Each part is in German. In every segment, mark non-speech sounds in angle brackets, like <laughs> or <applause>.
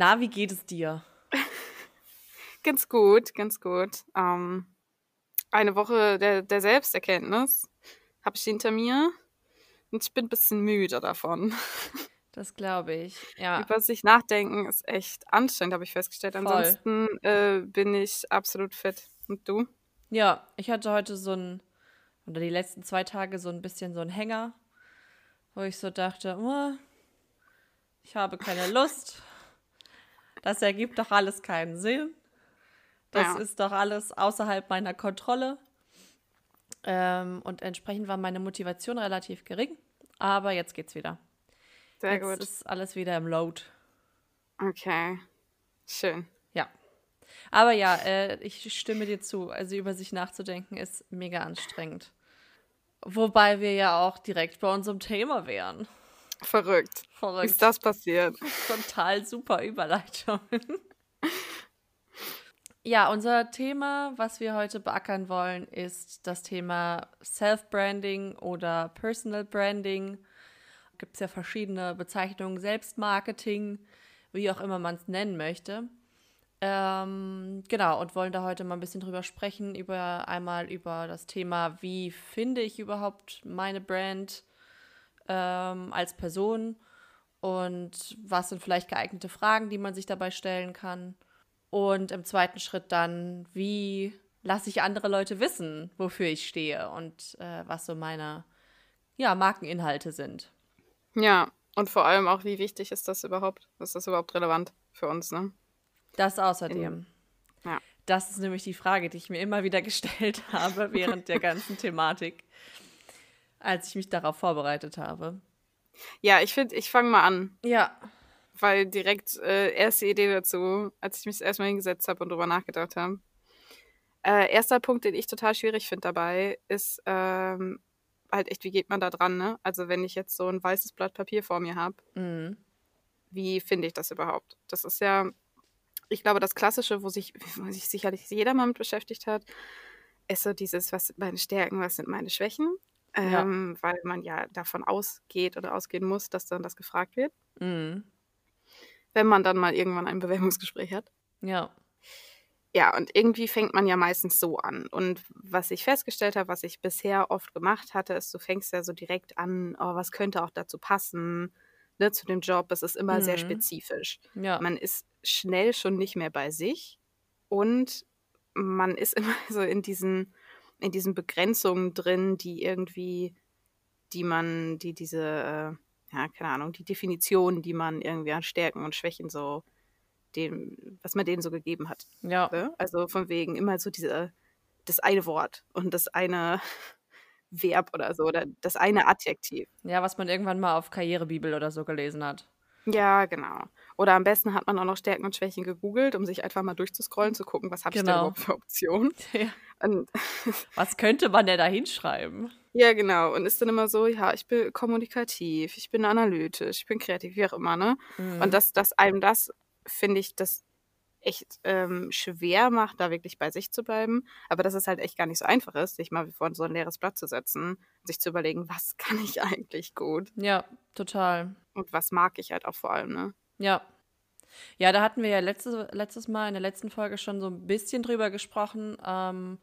Na, wie geht es dir? <laughs> Ganz gut, ganz gut. Ähm, eine Woche der, der Selbsterkenntnis habe ich hinter mir und ich bin ein bisschen müde davon. <laughs> Das glaube ich, ja. Über sich nachdenken ist echt anstrengend, habe ich festgestellt. Voll. Ansonsten äh, bin ich absolut fit. Und du? Ja, ich hatte heute so ein, oder die letzten zwei Tage so ein bisschen so ein Hänger, wo ich so dachte, oh, ich habe keine <laughs> Lust. Das ergibt doch alles keinen Sinn. Das Ja. ist doch alles außerhalb meiner Kontrolle. Ähm, und entsprechend war meine Motivation relativ gering. Aber jetzt geht's wieder. Sehr jetzt gut. ist alles wieder im Load. Okay. Schön. Ja. Aber ja, äh, ich stimme dir zu. Also über sich nachzudenken ist mega anstrengend. Wobei wir ja auch direkt bei unserem Thema wären. Verrückt. Wie Verrückt. ist das passiert? <laughs> Total super Überleitung. Ja, unser Thema, was wir heute beackern wollen, ist das Thema Self-Branding oder Personal Branding. Gibt es ja verschiedene Bezeichnungen, Selbstmarketing, wie auch immer man es nennen möchte. Ähm, genau, und wollen da heute mal ein bisschen drüber sprechen, über einmal über das Thema, wie finde ich überhaupt meine Brand ähm, als Person und was sind vielleicht geeignete Fragen, die man sich dabei stellen kann. Und im zweiten Schritt dann, wie lasse ich andere Leute wissen, wofür ich stehe und äh, was so meine ja, Markeninhalte sind. Ja, und vor allem auch, wie wichtig ist das überhaupt? Ist das überhaupt relevant für uns, ne? Das außerdem. Ja. Das ist nämlich die Frage, die ich mir immer wieder <laughs> gestellt habe während der ganzen Thematik, als ich mich darauf vorbereitet habe. Ja, ich finde, ich fange mal an. Ja, weil direkt äh, erste Idee dazu, als ich mich erstmal hingesetzt habe und drüber nachgedacht habe. Äh, erster Punkt, den ich total schwierig finde dabei, ist ähm, halt echt, wie geht man da dran, ne? Also wenn ich jetzt so ein weißes Blatt Papier vor mir habe, mhm. wie finde ich das überhaupt? Das ist ja, ich glaube, das Klassische, wo sich, <laughs> wo sich sicherlich jeder mal mit beschäftigt hat, ist so dieses, was sind meine Stärken, was sind meine Schwächen? Ja. Ähm, Weil man ja davon ausgeht oder ausgehen muss, dass dann das gefragt wird, Mhm. wenn man dann mal irgendwann ein Bewerbungsgespräch hat. ja, Ja, und irgendwie fängt man ja meistens so an. Und was ich festgestellt habe, was ich bisher oft gemacht hatte, ist, du fängst ja so direkt an, oh, was könnte auch dazu passen, ne, zu dem Job. Es ist immer sehr Mhm. spezifisch. ja, Man ist schnell schon nicht mehr bei sich und man ist <laughs> immer so in diesen, in diesen Begrenzungen drin, die irgendwie, die man, die diese, äh, ja, keine Ahnung, die Definition, die man irgendwie an Stärken und Schwächen so, dem, was man denen so gegeben hat. ja, Ne? Also von wegen immer so diese, das eine Wort und das eine <laughs> Verb oder so oder das eine Adjektiv. ja, was man irgendwann mal auf Karrierebibel oder so gelesen hat. Ja, genau. Oder am besten hat man auch noch Stärken und Schwächen gegoogelt, um sich einfach mal durchzuscrollen, zu gucken, was habe ich denn Genau. überhaupt für Optionen. <laughs> Ja. <laughs> Was könnte man denn da hinschreiben? ja, genau. Und ist dann immer so, ja, ich bin kommunikativ, ich bin analytisch, ich bin kreativ, wie auch immer, ne? Mhm. Und dass, dass einem das, finde ich, das echt ähm, schwer macht, da wirklich bei sich zu bleiben. Aber dass es halt echt gar nicht so einfach ist, sich mal vor so ein leeres Blatt zu setzen, sich zu überlegen, was <laughs> kann ich eigentlich gut Ja, total. und was mag ich halt auch vor allem, ne? Ja. Ja, da hatten wir ja letztes, letztes Mal in der letzten Folge schon so ein bisschen drüber gesprochen. Ähm,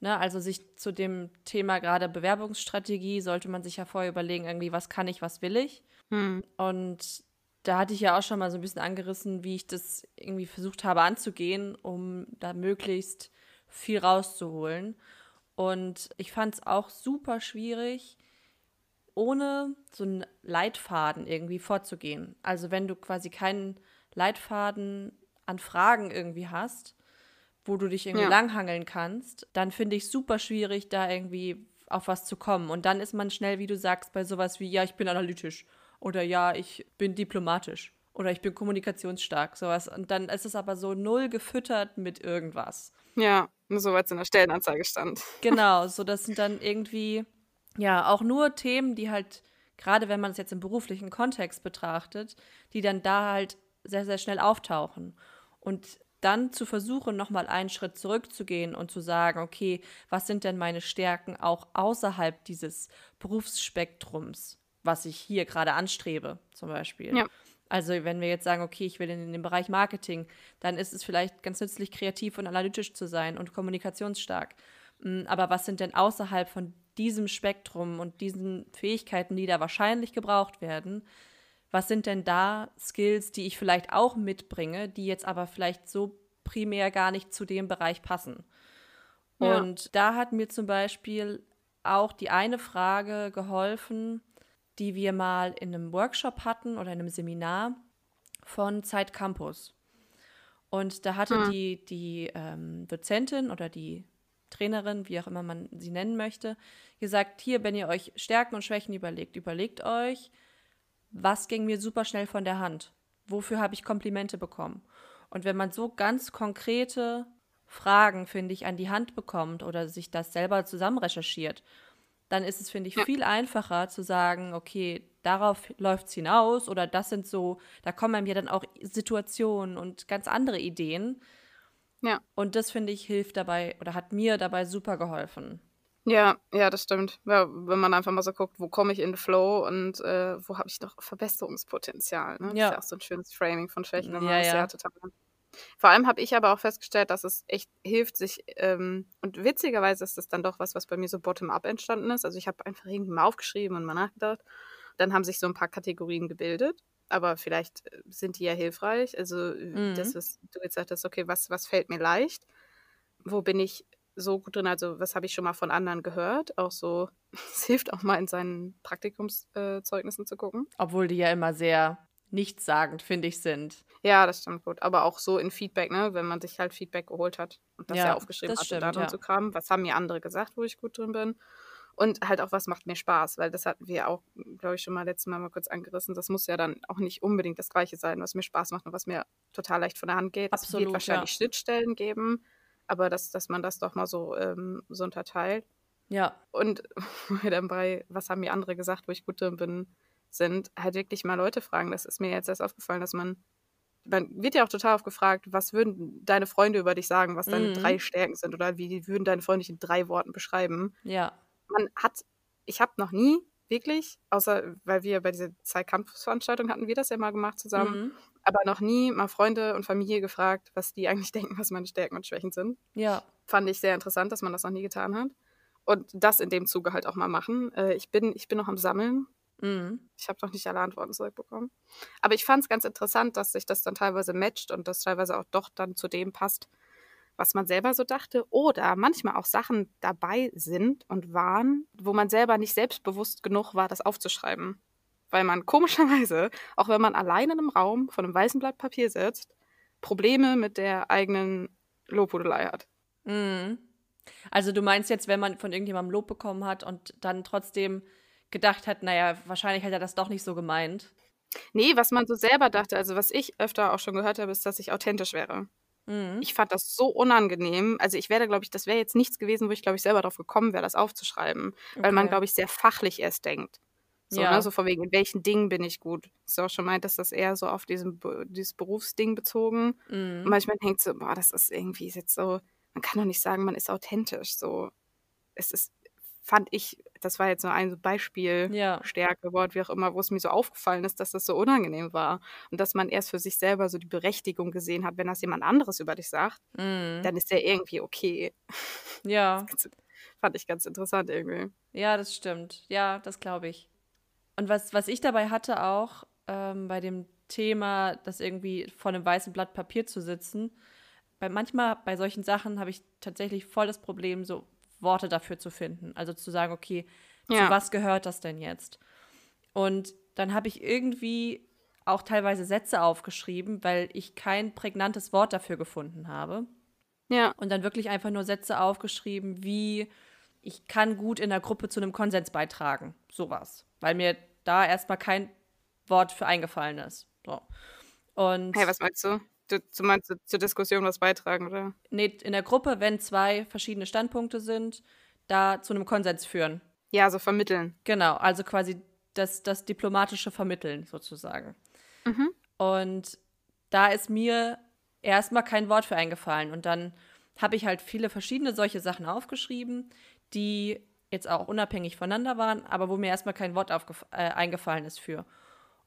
ne, also sich zu dem Thema gerade Bewerbungsstrategie sollte man sich ja vorher überlegen, irgendwie, was kann ich, was will ich. Hm. Und da hatte ich ja auch schon mal so ein bisschen angerissen, wie ich das irgendwie versucht habe anzugehen, um da möglichst viel rauszuholen. Und ich fand es auch super schwierig, ohne so einen Leitfaden irgendwie vorzugehen. Also wenn du quasi keinen Leitfaden an Fragen irgendwie hast, wo du dich irgendwie Ja. langhangeln kannst, dann finde ich super schwierig, da irgendwie auf was zu kommen. Und dann ist man schnell, wie du sagst, bei sowas wie, ja, ich bin analytisch oder ja, ich bin diplomatisch oder ich bin kommunikationsstark, sowas. Und dann ist es aber so null gefüttert mit irgendwas. Ja, nur so weil es in der Stellenanzeige stand. Genau, <laughs> so das sind dann irgendwie, ja, auch nur Themen, die halt, gerade wenn man es jetzt im beruflichen Kontext betrachtet, die dann da halt sehr, sehr schnell auftauchen. Und dann zu versuchen, nochmal einen Schritt zurückzugehen und zu sagen, okay, was sind denn meine Stärken auch außerhalb dieses Berufsspektrums? Was ich hier gerade anstrebe, zum Beispiel. Ja. Also wenn wir jetzt sagen, okay, ich will in den Bereich Marketing, dann ist es vielleicht ganz nützlich, kreativ und analytisch zu sein und kommunikationsstark. Mm, aber was sind denn außerhalb von diesem Spektrum und diesen Fähigkeiten, die da wahrscheinlich gebraucht werden, was sind denn da Skills, die ich vielleicht auch mitbringe, die jetzt aber vielleicht so primär gar nicht zu dem Bereich passen? Ja. Und da hat mir zum Beispiel auch die eine Frage geholfen, die wir mal in einem Workshop hatten oder in einem Seminar von Zeit Campus. Und da hatte hm. die, die ähm, Dozentin oder die Trainerin, wie auch immer man sie nennen möchte, gesagt, hier, wenn ihr euch Stärken und Schwächen überlegt, überlegt euch, was ging mir super schnell von der Hand? Wofür habe ich Komplimente bekommen? Und wenn man so ganz konkrete Fragen, finde ich, an die Hand bekommt oder sich das selber zusammen recherchiert, dann ist es, finde ich, ja. viel einfacher zu sagen, okay, darauf läuft es hinaus oder das sind so, da kommen einem ja dann auch Situationen und ganz andere Ideen. Ja. Und das, finde ich, hilft dabei oder hat mir dabei super geholfen. Ja, ja, das stimmt. Ja, wenn man einfach mal so guckt, wo komme ich in den Flow und äh, wo habe ich noch Verbesserungspotenzial. Ne? Das ja. ist ja auch so ein schönes Framing von Schwächen. Ja, ja. ja total. Vor allem habe ich aber auch festgestellt, dass es echt hilft, sich, ähm, und witzigerweise ist das dann doch was, was bei mir so bottom-up entstanden ist. Also ich habe einfach irgendwie mal aufgeschrieben und mal nachgedacht. Dann haben sich so ein paar Kategorien gebildet, aber vielleicht äh, sind die ja hilfreich. Also mhm. das, was du jetzt sagtest, okay, was, was fällt mir leicht? Wo bin ich so gut drin? Also was habe ich schon mal von anderen gehört? Auch so, <laughs> es hilft auch mal in seinen Praktikumszeugnissen äh, zu gucken. Obwohl die ja immer sehr nichtssagend, finde ich, sind. Ja, das stimmt gut. Aber auch so in Feedback, ne, wenn man sich halt Feedback geholt hat und das ja, ja aufgeschrieben hat stimmt, und darum ja. zu kramen. Was haben mir andere gesagt, wo ich gut drin bin? Und halt auch, was macht mir Spaß, weil das hatten wir auch, glaube ich, schon mal letztes Mal mal kurz angerissen. Das muss ja dann auch nicht unbedingt das Gleiche sein, was mir Spaß macht und was mir total leicht von der Hand geht. Absolut, es wird wahrscheinlich ja. Schnittstellen geben, aber dass, dass man das doch mal so, ähm, so unterteilt. Ja. Und <laughs> dann bei, was haben mir andere gesagt, wo ich gut drin bin, sind, halt wirklich mal Leute fragen. Das ist mir jetzt erst aufgefallen, dass man, man wird ja auch total oft gefragt, was würden deine Freunde über dich sagen, was deine mhm. drei Stärken sind oder wie würden deine Freunde dich in drei Worten beschreiben. Ja. Man hat, ich habe noch nie wirklich, außer weil wir bei dieser Zwei-Kampfveranstaltung hatten wir das ja mal gemacht zusammen, mhm. aber noch nie mal Freunde und Familie gefragt, was die eigentlich <laughs> denken, was meine Stärken und Schwächen sind. Ja. Fand ich sehr interessant, dass man das noch nie getan hat. Und das in dem Zuge halt auch mal machen. Äh, ich, bin, ich bin noch am Sammeln. Mhm. Ich habe noch nicht alle Antworten zurückbekommen. Aber ich fand es ganz interessant, dass sich das dann teilweise matcht und das teilweise auch doch dann zu dem passt, was man selber so dachte. Oder manchmal auch Sachen dabei sind und waren, wo man selber nicht selbstbewusst genug war, das aufzuschreiben. Weil man komischerweise, auch wenn man allein in einem Raum von einem weißen Blatt Papier sitzt, Probleme mit der eigenen Lobhudelei hat. Mhm. Also du meinst jetzt, wenn man von irgendjemandem Lob bekommen hat und dann trotzdem gedacht hat, naja, wahrscheinlich hat er das doch nicht so gemeint. Nee, was man so selber dachte, also was ich öfter auch schon gehört habe, ist, dass ich authentisch wäre. Mhm. Ich fand das so unangenehm. Also ich wäre, glaube ich, das wäre jetzt nichts gewesen, wo ich, glaube ich, selber drauf gekommen wäre, das aufzuschreiben. Okay. Weil man, glaube ich, sehr fachlich erst denkt. So, ja. ne, so von wegen, in welchen Dingen bin ich gut. Du auch schon meint, dass das eher so auf diesem, dieses Berufsding bezogen. Mhm. Und manchmal denkt so, boah, das ist irgendwie jetzt so, man kann doch nicht sagen, man ist authentisch. So, es ist fand ich, das war jetzt nur ein Beispiel, ja. Stärke, Wort, wie auch immer, wo es mir so aufgefallen ist, dass das so unangenehm war. Und dass man erst für sich selber so die Berechtigung gesehen hat, wenn das jemand anderes über dich sagt, mm. dann ist der irgendwie okay. <laughs> Ja. Das fand ich ganz interessant irgendwie. Ja, das stimmt. Ja, das glaube ich. Und was, was ich dabei hatte auch ähm, bei dem Thema, das irgendwie vor einem weißen Blatt Papier zu sitzen, bei manchmal bei solchen Sachen habe ich tatsächlich voll das Problem, so Worte dafür zu finden. Also zu sagen, okay, ja. zu was gehört das denn jetzt? Und dann habe ich irgendwie auch teilweise Sätze aufgeschrieben, weil ich kein prägnantes Wort dafür gefunden habe. Ja. Und dann wirklich einfach nur Sätze aufgeschrieben, wie ich kann gut in der Gruppe zu einem Konsens beitragen. Sowas. Weil mir da erstmal kein Wort für eingefallen ist. So. Und hey, was meinst du? Du, du meinst du, zur Diskussion was beitragen, oder? Nee, in der Gruppe, wenn zwei verschiedene Standpunkte sind, da zu einem Konsens führen. Ja, so vermitteln. Genau, also quasi das, das diplomatische Vermitteln sozusagen. Mhm. Und da ist mir erstmal kein Wort für eingefallen. Und dann habe ich halt viele verschiedene solche Sachen aufgeschrieben, die jetzt auch unabhängig voneinander waren, aber wo mir erstmal kein Wort äh, eingefallen ist für.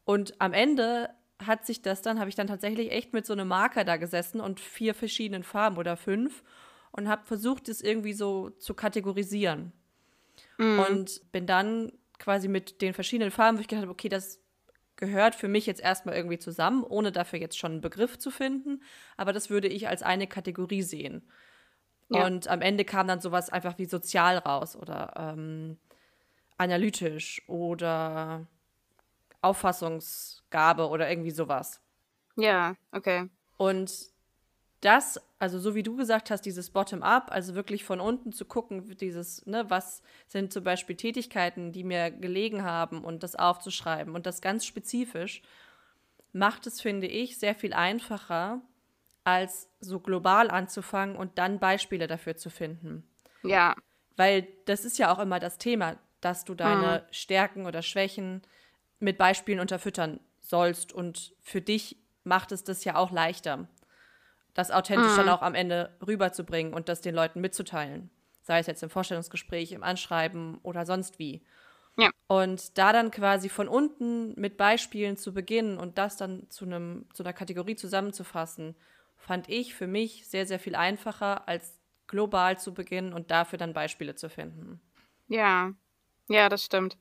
Und am Ende hat sich das dann, habe ich dann tatsächlich echt mit so einem Marker da gesessen und vier verschiedenen Farben oder fünf und habe versucht, es irgendwie so zu kategorisieren. Mhm. Und bin dann quasi mit den verschiedenen Farben, wo ich gedacht habe, okay, das gehört für mich jetzt erstmal irgendwie zusammen, ohne dafür jetzt schon einen Begriff zu finden. Aber das würde ich als eine Kategorie sehen. Ja. Und am Ende kam dann sowas einfach wie sozial raus oder ähm, analytisch oder Auffassungsgabe oder irgendwie sowas. Ja, okay. Und das, also so wie du gesagt hast, dieses Bottom-up, also wirklich von unten zu gucken, dieses, ne, was sind zum Beispiel Tätigkeiten, die mir gelegen haben und das aufzuschreiben und das ganz spezifisch, macht es, finde ich, sehr viel einfacher, als so global anzufangen und dann Beispiele dafür zu finden. Ja. Weil das ist ja auch immer das Thema, dass du deine mhm. Stärken oder Schwächen mit Beispielen unterfüttern sollst und für dich macht es das ja auch leichter das authentisch mhm. dann auch am Ende rüberzubringen und das den Leuten mitzuteilen. Sei es jetzt im Vorstellungsgespräch, im Anschreiben oder sonst wie. Ja. Und da dann quasi von unten mit Beispielen zu beginnen und das dann zu, einem, zu einer Kategorie zusammenzufassen, fand ich für mich sehr, sehr viel einfacher, als global zu beginnen und dafür dann Beispiele zu finden. Ja, ja, das stimmt.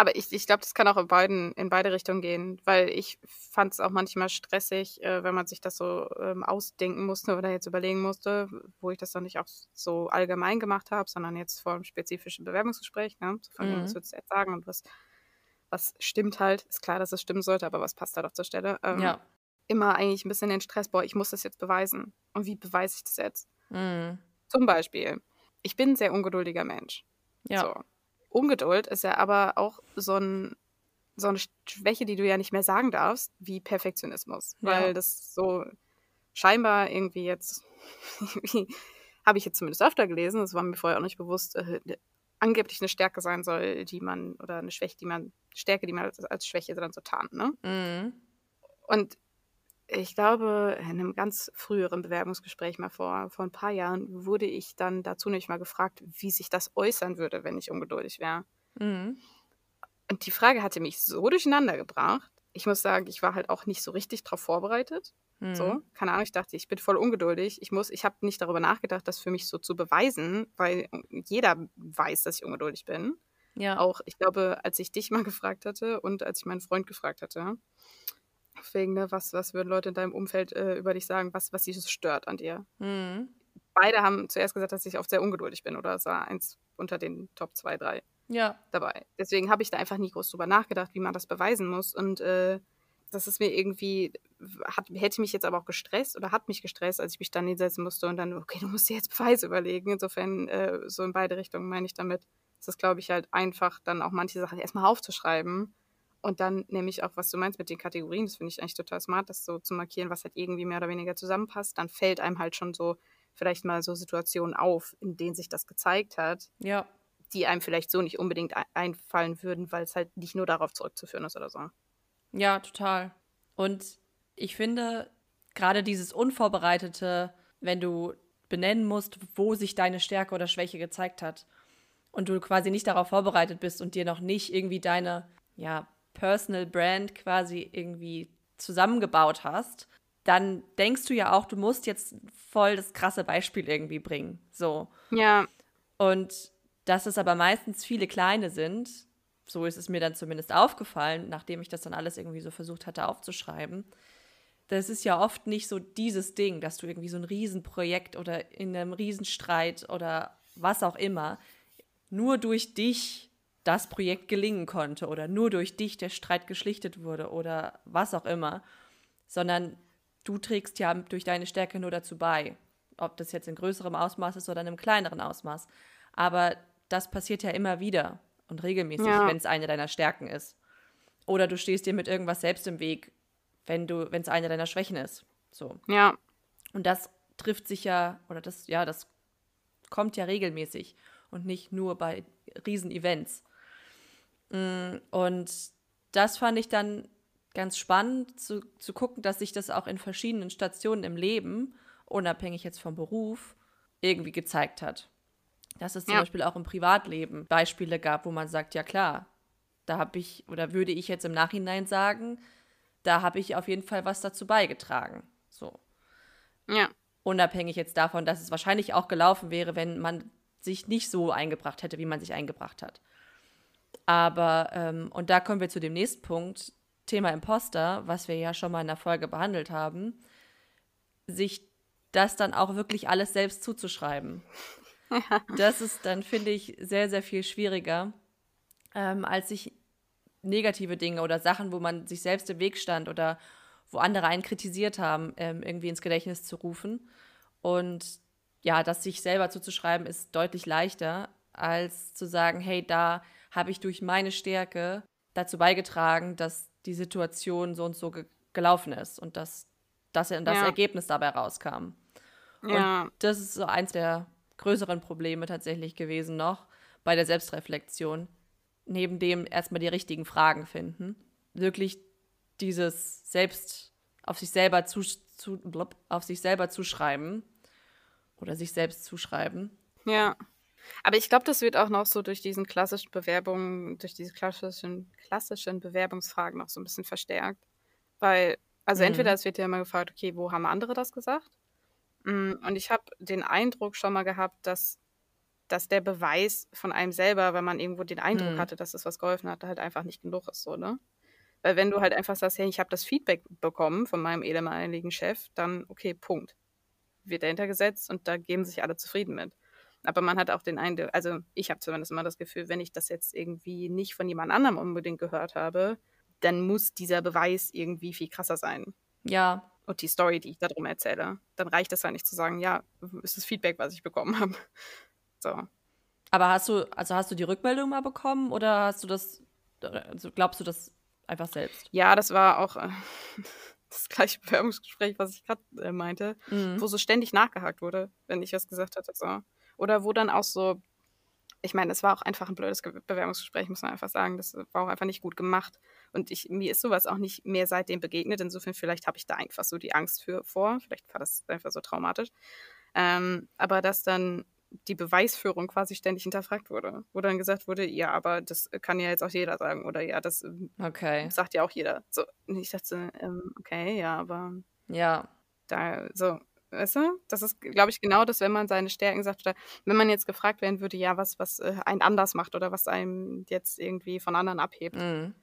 Aber ich, ich glaube, das kann auch in, beiden, in beide Richtungen gehen, weil ich fand es auch manchmal stressig, äh, wenn man sich das so ähm, ausdenken musste oder jetzt überlegen musste, wo ich das dann nicht auch so allgemein gemacht habe, sondern jetzt vor einem spezifischen Bewerbungsgespräch. Ne? So von mhm. was würdest du jetzt sagen und was, was stimmt halt. Ist klar, dass es stimmen sollte, aber was passt da doch zur Stelle? Ähm, ja. Immer eigentlich ein bisschen den Stress, boah, ich muss das jetzt beweisen. Und wie beweise ich das jetzt? Mhm. Zum Beispiel, ich bin ein sehr ungeduldiger Mensch. Ja. So. Ungeduld ist ja aber auch so, ein, so eine Schwäche, die du ja nicht mehr sagen darfst, wie Perfektionismus. Ja. Weil das so scheinbar irgendwie jetzt, <laughs> habe ich jetzt zumindest öfter gelesen, das war mir vorher auch nicht bewusst, äh, angeblich eine Stärke sein soll, die man, oder eine Schwäche, die man, Stärke, die man als, als Schwäche dann so tarnt, ne? Mhm. Und ich glaube, in einem ganz früheren Bewerbungsgespräch mal vor, vor ein paar Jahren wurde ich dann dazu nicht mal gefragt, wie sich das äußern würde, wenn ich ungeduldig wäre. Mhm. Und die Frage hatte mich so durcheinander gebracht. Ich muss sagen, ich war halt auch nicht so richtig darauf vorbereitet. Mhm. So, keine Ahnung, ich dachte, ich bin voll ungeduldig. Ich muss, ich habe nicht darüber nachgedacht, das für mich so zu beweisen, weil jeder weiß, dass ich ungeduldig bin. Ja. Auch, ich glaube, als ich dich mal gefragt hatte und als ich meinen Freund gefragt hatte, Wegen, ne, was, was würden Leute in deinem Umfeld äh, über dich sagen, was, was sie stört an dir? Mhm. Beide haben zuerst gesagt, dass ich oft sehr ungeduldig bin oder es war eins unter den Top 2, 3 ja. dabei. Deswegen habe ich da einfach nie groß drüber nachgedacht, wie man das beweisen muss. Und äh, das ist mir irgendwie, hat, hätte mich jetzt aber auch gestresst oder hat mich gestresst, als ich mich dann hinsetzen musste und dann, okay, du musst dir jetzt Beweise überlegen. Insofern, äh, so in beide Richtungen meine ich damit. Es ist, glaube ich, halt einfach, dann auch manche Sachen erstmal aufzuschreiben und dann nehme ich auch, was du meinst mit den Kategorien, das finde ich eigentlich total smart, das so zu markieren, was halt irgendwie mehr oder weniger zusammenpasst. Dann fällt einem halt schon so vielleicht mal so Situationen auf, in denen sich das gezeigt hat. Ja. Die einem vielleicht so nicht unbedingt einfallen würden, weil es halt nicht nur darauf zurückzuführen ist oder so. Ja, total. Und ich finde, gerade dieses Unvorbereitete, wenn du benennen musst, wo sich deine Stärke oder Schwäche gezeigt hat und du quasi nicht darauf vorbereitet bist und dir noch nicht irgendwie deine ja, Personal Brand quasi irgendwie zusammengebaut hast, dann denkst du ja auch, du musst jetzt voll das krasse Beispiel irgendwie bringen. So. Ja. Und dass es aber meistens viele kleine sind, so ist es mir dann zumindest aufgefallen, nachdem ich das dann alles irgendwie so versucht hatte aufzuschreiben. Das ist ja oft nicht so dieses Ding, dass du irgendwie so ein Riesenprojekt oder in einem Riesenstreit oder was auch immer nur durch dich das Projekt gelingen konnte oder nur durch dich der Streit geschlichtet wurde oder was auch immer, sondern du trägst ja durch deine Stärke nur dazu bei, ob das jetzt in größerem Ausmaß ist oder in einem kleineren Ausmaß. Aber das passiert ja immer wieder und regelmäßig, ja. wenn es eine deiner Stärken ist. Oder du stehst dir mit irgendwas selbst im Weg, wenn du, wenn es eine deiner Schwächen ist. So. Ja. Und das trifft sich ja, oder das, ja, das kommt ja regelmäßig und nicht nur bei Riesenevents. Mm, und das fand ich dann ganz spannend zu, zu gucken, dass sich das auch in verschiedenen Stationen im Leben, unabhängig jetzt vom Beruf, irgendwie gezeigt hat. Dass es zum Ja. Beispiel auch im Privatleben Beispiele gab, wo man sagt, ja klar, da habe ich oder würde ich jetzt im Nachhinein sagen, da habe ich auf jeden Fall was dazu beigetragen. So. Ja. Unabhängig jetzt davon, dass es wahrscheinlich auch gelaufen wäre, wenn man sich nicht so eingebracht hätte, wie man sich eingebracht hat. Aber, ähm, und da kommen wir zu dem nächsten Punkt, Thema Imposter, was wir ja schon mal in der Folge behandelt haben, sich das dann auch wirklich alles selbst zuzuschreiben. <laughs> Das ist dann, finde ich, sehr, sehr viel schwieriger, ähm, als sich negative Dinge oder Sachen, wo man sich selbst im Weg stand oder wo andere einen kritisiert haben, ähm, irgendwie ins Gedächtnis zu rufen. Und ja, das sich selber zuzuschreiben, ist deutlich leichter, als zu sagen, hey, da habe ich durch meine Stärke dazu beigetragen, dass die Situation so und so ge gelaufen ist und dass, dass das Ja. Ergebnis dabei rauskam. Ja. Das ist so eins der größeren Probleme tatsächlich gewesen noch bei der Selbstreflexion. Neben dem erstmal die richtigen Fragen finden. Wirklich dieses selbst auf sich selber zu, zu blub, auf sich selber zuschreiben oder sich selbst zuschreiben. Ja. Aber ich glaube, das wird auch noch so durch diesen klassischen Bewerbungen, durch diese klassischen, klassischen Bewerbungsfragen noch so ein bisschen verstärkt. Weil, also Mhm. entweder es wird ja immer gefragt, okay, wo haben andere das gesagt? Mm, Und ich habe den Eindruck schon mal gehabt, dass, dass der Beweis von einem selber, wenn man irgendwo den Eindruck Mhm. hatte, dass es was geholfen hat, halt einfach nicht genug ist, so, ne? Weil wenn du halt einfach sagst, hey, ich habe das Feedback bekommen von meinem ehemaligen Chef, dann okay, Punkt. Wird dahinter gesetzt und da geben sich alle zufrieden mit. Aber man hat auch den Eindruck, also ich habe zumindest immer das Gefühl, wenn ich das jetzt irgendwie nicht von jemand anderem unbedingt gehört habe, dann muss dieser Beweis irgendwie viel krasser sein. Ja, Und die Story, die ich darum erzähle, dann reicht es halt nicht zu sagen, ja, ist das Feedback, was ich bekommen habe. So. aber hast du, also hast du die Rückmeldung mal bekommen oder hast du das, also glaubst du das einfach selbst? Ja, das war auch äh, <laughs> das gleiche Bewerbungsgespräch, was ich gerade äh, meinte, Mhm. wo so ständig nachgehakt wurde, wenn ich was gesagt hatte. So. Oder wo dann auch so, ich meine, es war auch einfach ein blödes Ge- Bewerbungsgespräch, muss man einfach sagen. Das war auch einfach nicht gut gemacht. Und ich, mir ist sowas auch nicht mehr seitdem begegnet. Insofern, vielleicht habe ich da einfach so die Angst für vor. Vielleicht war das einfach so traumatisch. Ähm, aber dass dann die Beweisführung quasi ständig hinterfragt wurde, wo dann gesagt wurde, ja, aber das kann ja jetzt auch jeder sagen oder ja, das ähm, Okay. sagt ja auch jeder. So, und ich dachte, ähm, okay, ja, aber Ja. da, so, weißt du, das ist, glaube ich, genau das, wenn man seine Stärken sagt oder wenn man jetzt gefragt werden würde, ja, was, was äh, einen anders macht oder was einem jetzt irgendwie von anderen abhebt, Mhm.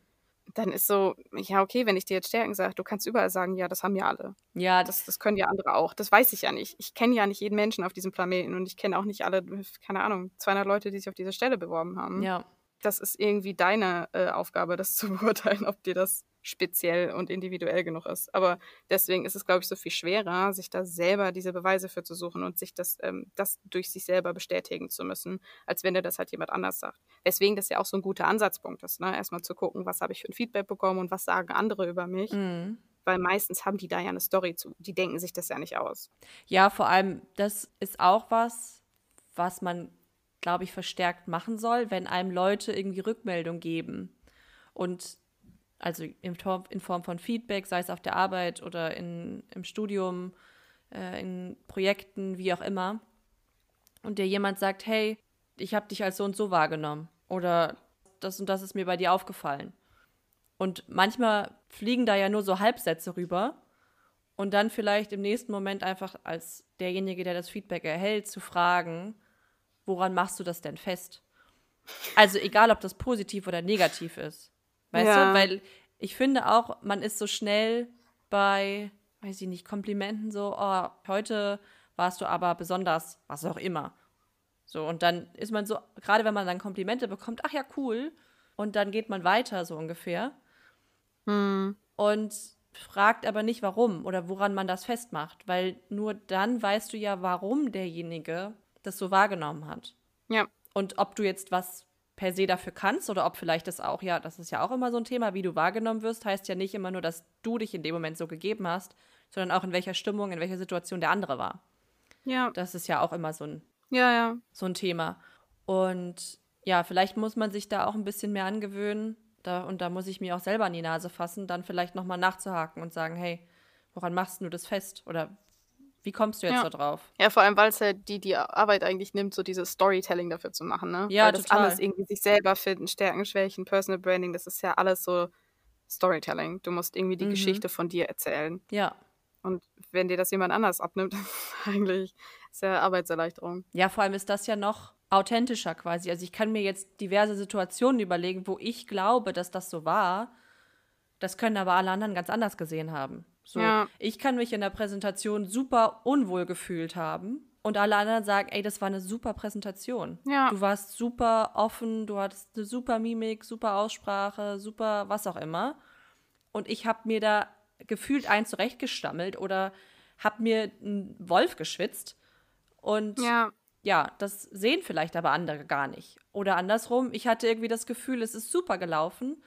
dann ist so, ja, okay, wenn ich dir jetzt Stärken sage, du kannst überall sagen, ja, das haben ja alle. Ja, Das, das können ja andere auch. Das weiß ich ja nicht. Ich kenne ja nicht jeden Menschen auf diesem Planeten und ich kenne auch nicht alle, keine Ahnung, 200 Leute, die sich auf diese Stelle beworben haben ja. das ist irgendwie deine äh, Aufgabe, das <laughs> zu beurteilen, ob dir das speziell und individuell genug ist. Aber deswegen ist es, glaube ich, so viel schwerer, sich da selber diese Beweise für zu suchen und sich das, ähm, das durch sich selber bestätigen zu müssen, als wenn dir das halt jemand anders sagt. Weswegen das ja auch so ein guter Ansatzpunkt ist, ne? Erstmal zu gucken, was habe ich für ein Feedback bekommen und was sagen andere über mich. Mhm. Weil meistens haben die da ja eine Story zu. Die denken sich das ja nicht aus. Ja, vor allem, das ist auch was, was man, glaube ich, verstärkt machen soll, wenn einem Leute irgendwie Rückmeldung geben. Und also in Form, von Feedback, sei es auf der Arbeit oder in, im Studium, äh, in Projekten, wie auch immer. Und dir jemand sagt, hey, ich habe dich als so und so wahrgenommen. Oder das und das ist mir bei dir aufgefallen. Und manchmal fliegen da ja nur so Halbsätze rüber und dann vielleicht im nächsten Moment einfach als derjenige, der das Feedback erhält, zu fragen, woran machst du das denn fest? Also egal, ob das positiv oder negativ ist. Weißt Ja. du? Weil ich finde auch, man ist so schnell bei, weiß ich nicht, Komplimenten so, oh, heute warst du aber besonders, was auch immer. So, und dann ist man so, gerade wenn man dann Komplimente bekommt, ach ja, cool. Und dann geht man weiter, so ungefähr und fragt aber nicht, warum oder woran man das festmacht, weil nur dann weißt du ja, warum derjenige das so wahrgenommen hat. Ja. Und ob du jetzt was per se dafür kannst oder ob vielleicht das auch, ja, das ist ja auch immer so ein Thema, wie du wahrgenommen wirst, heißt ja nicht immer nur, dass du dich in dem Moment so gegeben hast, sondern auch in welcher Stimmung, in welcher Situation der andere war. Ja. Das ist ja auch immer so ein Ja, ja. so ein Thema. Und ja, vielleicht muss man sich da auch ein bisschen mehr angewöhnen. Da, und da muss ich mir auch selber an die Nase fassen, dann vielleicht nochmal nachzuhaken und sagen, hey, woran machst du das fest? Oder Wie kommst du jetzt Ja. da drauf? Ja, vor allem, weil es halt die, die Arbeit eigentlich nimmt, so dieses Storytelling dafür zu machen, ne? Ja, weil das total. alles irgendwie sich selber finden, Stärken, Schwächen, Personal Branding, das ist ja alles so Storytelling. Du musst irgendwie die Mhm. Geschichte von dir erzählen. Ja. Und wenn dir das jemand anders abnimmt, <laughs> das ist eigentlich sehr Arbeitserleichterung. Ja, vor allem ist das ja noch authentischer quasi. Also ich kann mir jetzt diverse Situationen überlegen, wo ich glaube, dass das so war. Das können aber alle anderen ganz anders gesehen haben. So, Ja. ich kann mich in der Präsentation super unwohl gefühlt haben und alle anderen sagen, ey, das war eine super Präsentation. Ja. Du warst super offen, du hattest eine super Mimik, super Aussprache, super was auch immer. Und ich habe mir da gefühlt einen zurechtgestammelt oder habe mir einen Wolf geschwitzt. Und Ja, ja, das sehen vielleicht aber andere gar nicht. Oder andersrum, ich hatte irgendwie das Gefühl, es ist super gelaufen,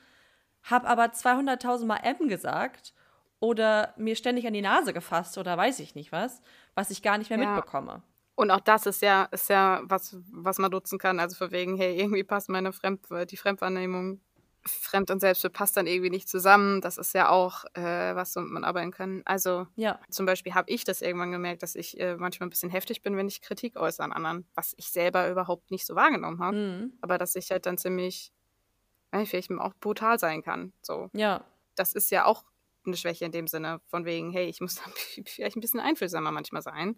habe aber 200.000 Mal M gesagt oder mir ständig an die Nase gefasst oder weiß ich nicht was, was ich gar nicht mehr Ja. mitbekomme. Und auch das ist ja, ist ja was, was man nutzen kann. Also von wegen, hey, irgendwie passt meine Fremd, die Fremdwahrnehmung, Fremd- und Selbstbild passt dann irgendwie nicht zusammen. Das ist ja auch äh, was, womit man arbeiten kann. Also Ja, zum Beispiel habe ich das irgendwann gemerkt, dass ich äh, manchmal ein bisschen heftig bin, wenn ich Kritik äußere an anderen, was ich selber überhaupt nicht so wahrgenommen habe. mhm. Aber dass ich halt dann ziemlich, äh, vielleicht auch brutal sein kann. So, ja, das ist ja auch eine Schwäche in dem Sinne, von wegen, hey, ich muss <laughs> da vielleicht ein bisschen einfühlsamer manchmal sein.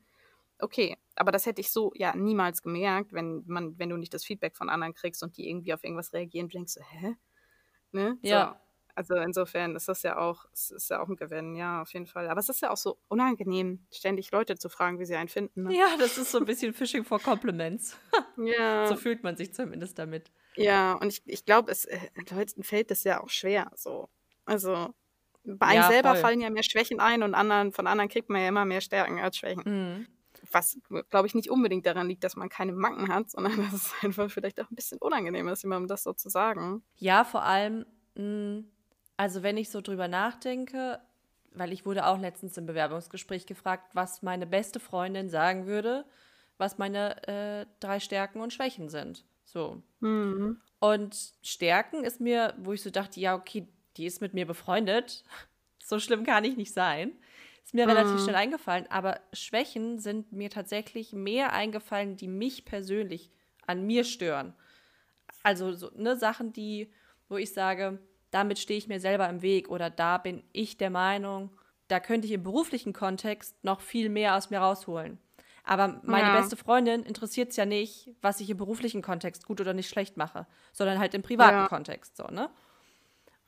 Okay, aber das hätte ich so ja niemals gemerkt, wenn man, wenn du nicht das Feedback von anderen kriegst und die irgendwie auf irgendwas reagieren, du denkst so, hä? Ne? Ja. So. Also insofern ist das ja auch, ist ja auch ein Gewinn, ja, auf jeden Fall. Aber es ist ja auch so unangenehm, ständig Leute zu fragen, wie sie einen finden. Ne? ja, das ist so ein bisschen Fishing for Compliments. <laughs> Ja. So fühlt man sich zumindest damit. Ja, und ich, ich glaube, es äh, Leuten fällt das ja auch schwer. So. Also bei einem Ja, selber voll. fallen ja mehr Schwächen ein und anderen, von anderen kriegt man ja immer mehr Stärken als Schwächen. Mhm. Was, glaube ich, nicht unbedingt daran liegt, dass man keine Macken hat, sondern <laughs> dass es einfach vielleicht auch ein bisschen unangenehm ist, jemandem das so zu sagen. Ja, vor allem, mh, also wenn ich so drüber nachdenke, weil ich wurde auch letztens im Bewerbungsgespräch gefragt, was meine beste Freundin sagen würde, was meine äh, drei Stärken und Schwächen sind. So. Mhm. Und Stärken ist mir, wo ich so dachte, ja, okay, die ist mit mir befreundet. <laughs> So schlimm kann ich nicht sein. Ist mir relativ Mhm. schnell eingefallen. Aber Schwächen sind mir tatsächlich mehr eingefallen, die mich persönlich an mir stören. Also so, ne, Sachen, die, wo ich sage, damit stehe ich mir selber im Weg oder da bin ich der Meinung, da könnte ich im beruflichen Kontext noch viel mehr aus mir rausholen. Aber meine Ja. beste Freundin interessiert es ja nicht, was ich im beruflichen Kontext gut oder nicht schlecht mache, sondern halt im privaten Ja. Kontext so, ne?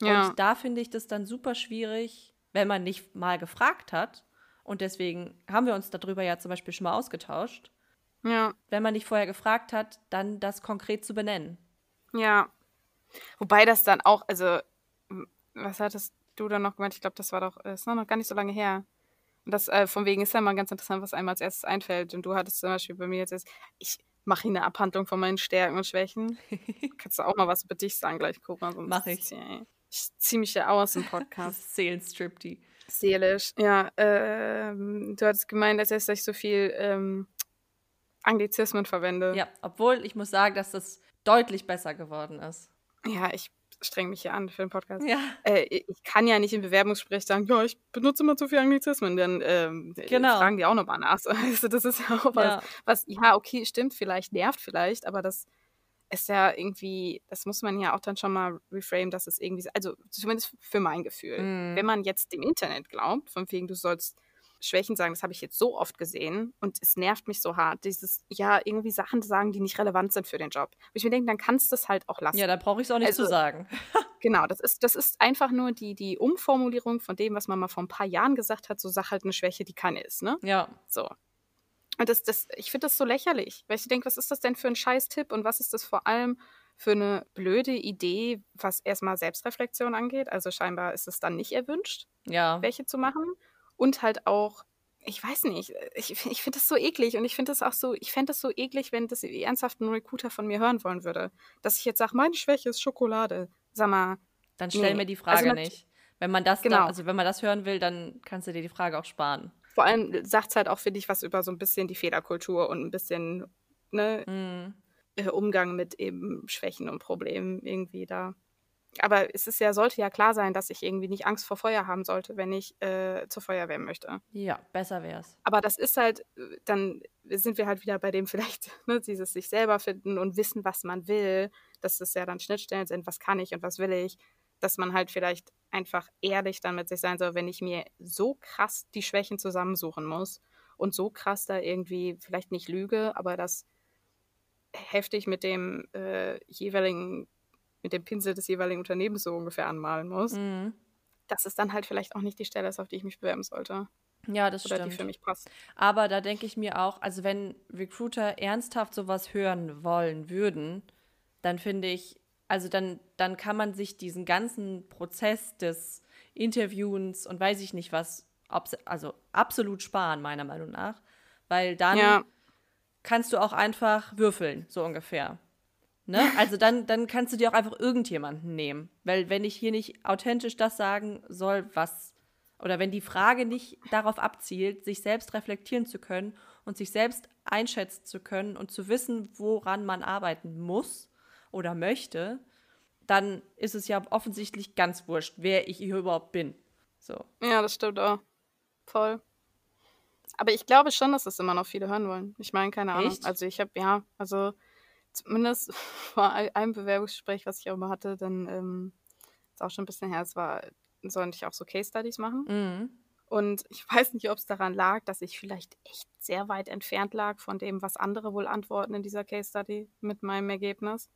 Ja. Und da finde ich das dann super schwierig, wenn man nicht mal gefragt hat. Und deswegen haben wir uns darüber ja zum Beispiel schon mal ausgetauscht. ja. Wenn man nicht vorher gefragt hat, dann das konkret zu benennen. Ja. Wobei das dann auch, also, was hattest du dann noch gemeint? Ich glaube, das war doch, äh, ist noch gar nicht so lange her. Und das äh, von wegen ist ja mal ganz interessant, was einem als erstes einfällt. Und du hattest zum Beispiel bei mir jetzt, erst, ich mache hier eine Abhandlung von meinen Stärken und Schwächen. <laughs> Kannst du auch mal was über dich sagen gleich, Cora? Mach ich. Ja, Ich ziehe mich ja aus Das Podcast. ist Seelenstriptease. Seelisch. Ja, ähm, du hattest gemeint, dass ich so viel ähm, Anglizismen verwende. Ja, obwohl ich muss sagen, dass das deutlich besser geworden ist. Ja, ich streng mich hier an für den Podcast. Ja, Äh, ich kann ja nicht im Bewerbungsgespräch sagen, ja, ich benutze immer zu viel Anglizismen, dann ähm, Genau. fragen die auch nochmal nach. <laughs> Also das ist ja auch was, Ja. was, ja, okay, stimmt, vielleicht nervt vielleicht, aber das ist ja irgendwie, das muss man ja auch dann schon mal reframe, dass es irgendwie, also zumindest für mein Gefühl. Mhm. Wenn man jetzt dem Internet glaubt, von wegen, du sollst Schwächen sagen, das habe ich jetzt so oft gesehen und es nervt mich so hart, dieses, ja, irgendwie Sachen sagen, die nicht relevant sind für den Job. Wo ich mir denke, dann kannst du es halt auch lassen. ja da brauche ich es auch nicht Also- zu sagen. <laughs> Genau, das ist, das ist einfach nur die, die Umformulierung von dem, was man mal vor ein paar Jahren gesagt hat, so sag halt eine Schwäche, die keine ist, ne? Ja, So. Und das, das, ich finde das so lächerlich, weil ich denke, was ist das denn für ein Scheiß-Tipp und was ist das vor allem für eine blöde Idee, was erstmal Selbstreflexion angeht? Also scheinbar ist es dann nicht erwünscht, ja. welche zu machen. Und halt auch, ich weiß nicht, ich, ich finde das so eklig und ich finde das auch so, ich fände das so eklig, wenn das ernsthaft ein Recruiter von mir hören wollen würde. Dass ich jetzt sage, meine Schwäche ist Schokolade. Sag mal, Dann stell Nee. mir die Frage Also nicht. Wenn man das Genau. dann, also wenn man das hören will, dann kannst du dir die Frage auch sparen. Vor allem sagt es halt auch, finde ich, was über so ein bisschen die Fehlerkultur und ein bisschen ne, Mhm. äh, Umgang mit eben Schwächen und Problemen irgendwie da. aber es ist ja, sollte ja klar sein, dass ich irgendwie nicht Angst vor Feuer haben sollte, wenn ich äh, zur Feuerwehr möchte. Ja, besser wäre es. Aber das ist halt, dann sind wir halt wieder bei dem <laughs> vielleicht, ne, dieses sich selber finden und wissen, was man will, dass das ja dann Schnittstellen sind, was kann ich und was will ich, dass man halt vielleicht einfach ehrlich dann mit sich sein soll, wenn ich mir so krass die Schwächen zusammensuchen muss und so krass da irgendwie vielleicht nicht lüge, aber das heftig mit dem äh, jeweiligen mit dem Pinsel des jeweiligen Unternehmens so ungefähr anmalen muss, mhm. dass es dann halt vielleicht auch nicht die Stelle ist, auf die ich mich bewerben sollte. Ja, das Oder stimmt. die für mich passt. Aber da denke ich mir auch, also wenn Recruiter ernsthaft sowas hören wollen würden, dann finde ich, also dann, dann kann man sich diesen ganzen Prozess des Interviewens und weiß ich nicht was, also absolut sparen, meiner Meinung nach. Weil dann ja. kannst du auch einfach würfeln, so ungefähr. Ne? <laughs> Also dann, dann kannst du dir auch einfach irgendjemanden nehmen. Weil wenn ich hier nicht authentisch das sagen soll, was, oder wenn die Frage nicht darauf abzielt, sich selbst reflektieren zu können und sich selbst einschätzen zu können und zu wissen, woran man arbeiten muss oder möchte, dann ist es ja offensichtlich ganz wurscht, wer ich hier überhaupt bin. So. Ja, das stimmt auch. Voll. Aber ich glaube schon, dass das immer noch viele hören wollen. Ich meine, keine Ahnung. Echt? Also ich habe, ja, also zumindest <laughs> vor einem Bewerbungsgespräch, was ich auch mal hatte, dann ähm, ist auch schon ein bisschen her, es war, sollte ich auch so Case Studies machen. Mhm. Und ich <laughs> weiß nicht, ob es daran lag, dass ich vielleicht echt sehr weit entfernt lag von dem, was andere wohl antworten in dieser Case Study mit meinem Ergebnis.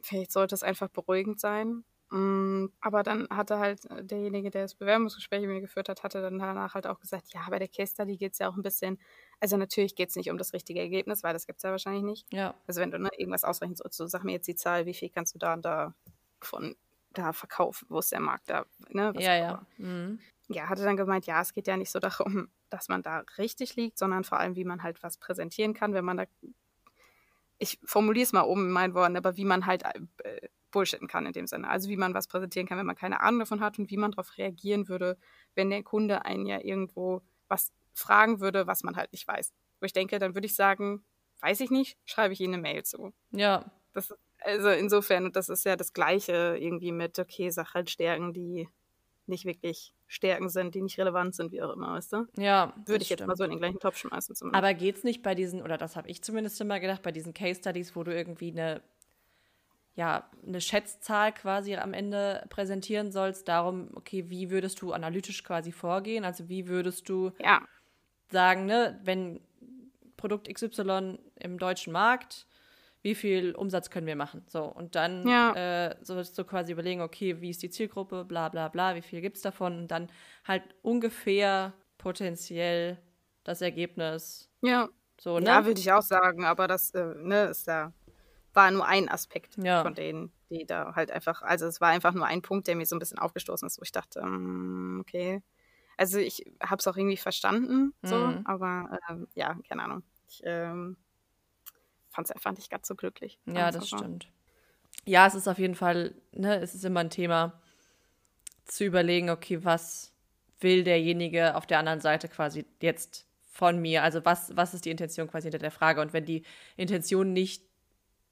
Vielleicht sollte es einfach beruhigend sein. Mm, aber dann hatte halt äh, derjenige, der das Bewerbungsgespräch mit mir geführt hat, hatte dann danach halt auch gesagt, ja, bei der Case Study geht es ja auch ein bisschen, also natürlich geht es nicht um das richtige Ergebnis, weil das gibt es ja wahrscheinlich nicht. Ja. Also wenn du ne, irgendwas ausrechnen sollst, so sag mir jetzt die Zahl, wie viel kannst du da und da von da verkaufen, wo ist der Markt da, ne? ja, ja. Mhm. Ja, hatte dann gemeint, ja, es geht ja nicht so darum, <laughs> dass man da richtig liegt, sondern vor allem, wie man halt was präsentieren kann, wenn man da ich formuliere es mal oben in meinen Worten, aber wie man halt äh, bullshitten kann in dem Sinne. Also wie man was präsentieren kann, wenn man keine Ahnung davon hat und wie man darauf reagieren würde, wenn der Kunde einen ja irgendwo was fragen würde, was man halt nicht weiß. Wo ich denke, dann würde ich sagen, weiß ich nicht, schreibe ich Ihnen eine Mail zu. Ja. Das, also insofern, und das ist ja das Gleiche irgendwie mit, okay, sag halt Stärken, die nicht wirklich Stärken sind, die nicht relevant sind, wie auch immer, weißt du? Ja. Würde ich stimmt. jetzt mal so in den gleichen Topf schmeißen. Zumindest. Aber geht es nicht bei diesen, oder das habe ich zumindest immer gedacht, bei diesen Case Studies, wo du irgendwie eine ja, eine Schätzzahl quasi am Ende präsentieren sollst, darum, okay, wie würdest du analytisch quasi vorgehen? Also wie würdest du ja. sagen, ne, wenn Produkt XY im deutschen Markt, wie viel Umsatz können wir machen? So, und dann ja. äh, sollst du quasi überlegen, okay, wie ist die Zielgruppe, bla bla bla, wie viel gibt es davon? Und dann halt ungefähr potenziell das Ergebnis. Ja. So, ne? Ja, würde ich auch sagen, aber das äh, ne, ist ja war nur ein Aspekt ja. von denen, die da halt einfach, also es war einfach nur ein Punkt, der mir so ein bisschen aufgestoßen ist, wo ich dachte, um, okay. Also ich habe es auch irgendwie verstanden, so, mhm. aber ähm, ja, keine Ahnung. Ich ähm, fand es einfach nicht ganz so glücklich. Ja, das stimmt. Ja, es ist auf jeden Fall, ne, es ist immer ein Thema zu überlegen, okay, was will derjenige auf der anderen Seite quasi jetzt von mir? Also was, was ist die Intention quasi hinter der Frage? Und wenn die Intention nicht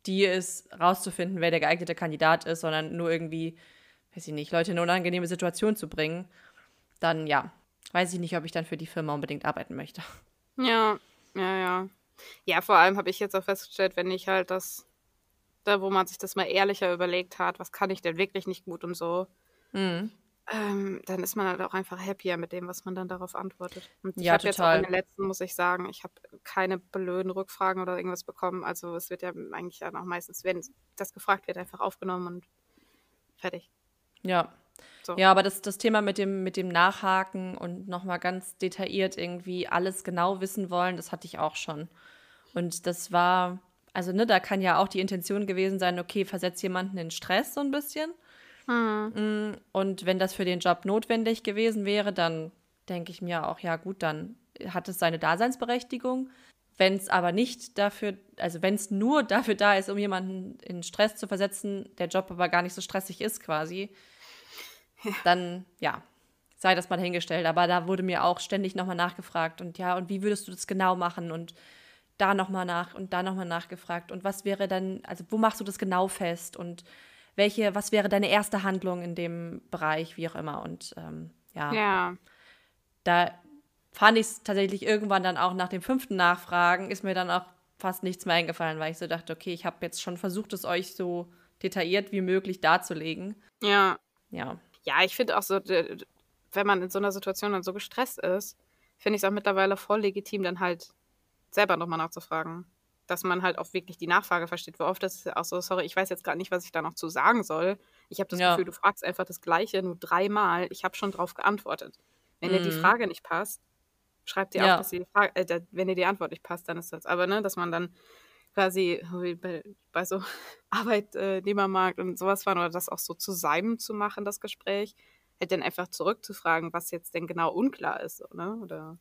die ist, rauszufinden, wer der geeignete Kandidat ist, sondern nur irgendwie, weiß ich nicht, Leute in eine unangenehme Situation zu bringen, dann ja, weiß ich nicht, ob ich dann für die Firma unbedingt arbeiten möchte. Ja, ja, ja. Ja, vor allem habe ich jetzt auch festgestellt, wenn ich halt das, da wo man sich das mal ehrlicher überlegt hat, was kann ich denn wirklich nicht gut und so, mhm ähm, dann ist man halt auch einfach happier mit dem, was man dann darauf antwortet. Und ich ja, habe jetzt auch in den letzten, muss ich sagen, ich habe keine blöden Rückfragen oder irgendwas bekommen. Also es wird ja eigentlich dann auch meistens, wenn das gefragt wird, einfach aufgenommen und fertig. Ja. So. Ja, aber das, das Thema mit dem, mit dem Nachhaken und nochmal ganz detailliert irgendwie alles genau wissen wollen, das hatte ich auch schon. Und das war, also ne, da kann ja auch die Intention gewesen sein, okay, versetzt jemanden in Stress so ein bisschen. Mhm. Und wenn das für den Job notwendig gewesen wäre, dann denke ich mir auch, ja gut, dann hat es seine Daseinsberechtigung. Wenn es aber nicht dafür, also wenn es nur <laughs> dafür da ist, um jemanden in Stress zu versetzen, der Job aber gar nicht so stressig ist quasi, ja. dann ja, sei das mal hingestellt. Aber da wurde mir auch ständig nochmal nachgefragt und ja, und wie würdest du das genau machen und da nochmal nach und da nochmal nachgefragt und was wäre dann, also wo machst du das genau fest und welche, was wäre deine erste Handlung in dem Bereich, wie auch immer. Und ähm, ja, Ja. da fand ich es tatsächlich irgendwann dann auch nach dem fünften Nachfragen, ist mir dann auch fast nichts mehr eingefallen, weil ich so dachte, okay, ich habe jetzt schon versucht, es euch so detailliert wie möglich darzulegen. Ja. Ja, Ja, ich finde auch so, wenn man in so einer Situation dann so gestresst ist, finde ich es auch mittlerweile voll legitim, dann halt selber nochmal nachzufragen. Dass man halt auch wirklich die Nachfrage versteht. Weil oft ist es auch so, sorry, ich weiß jetzt gerade nicht, was ich da noch zu sagen soll. Ich habe das Ja. Gefühl, du fragst einfach das Gleiche nur dreimal. Ich habe schon drauf geantwortet. Wenn dir die Mhm. Frage nicht passt, schreib dir Ja. auf, dass die Frage, äh, wenn dir die Antwort nicht passt, dann ist das. Aber ne, dass man dann quasi bei, bei so <laughs> Arbeitnehmermarkt und sowas fahren oder das auch so zusammen zu machen, das Gespräch, halt dann einfach zurückzufragen, was jetzt denn genau unklar ist, so, ne? Oder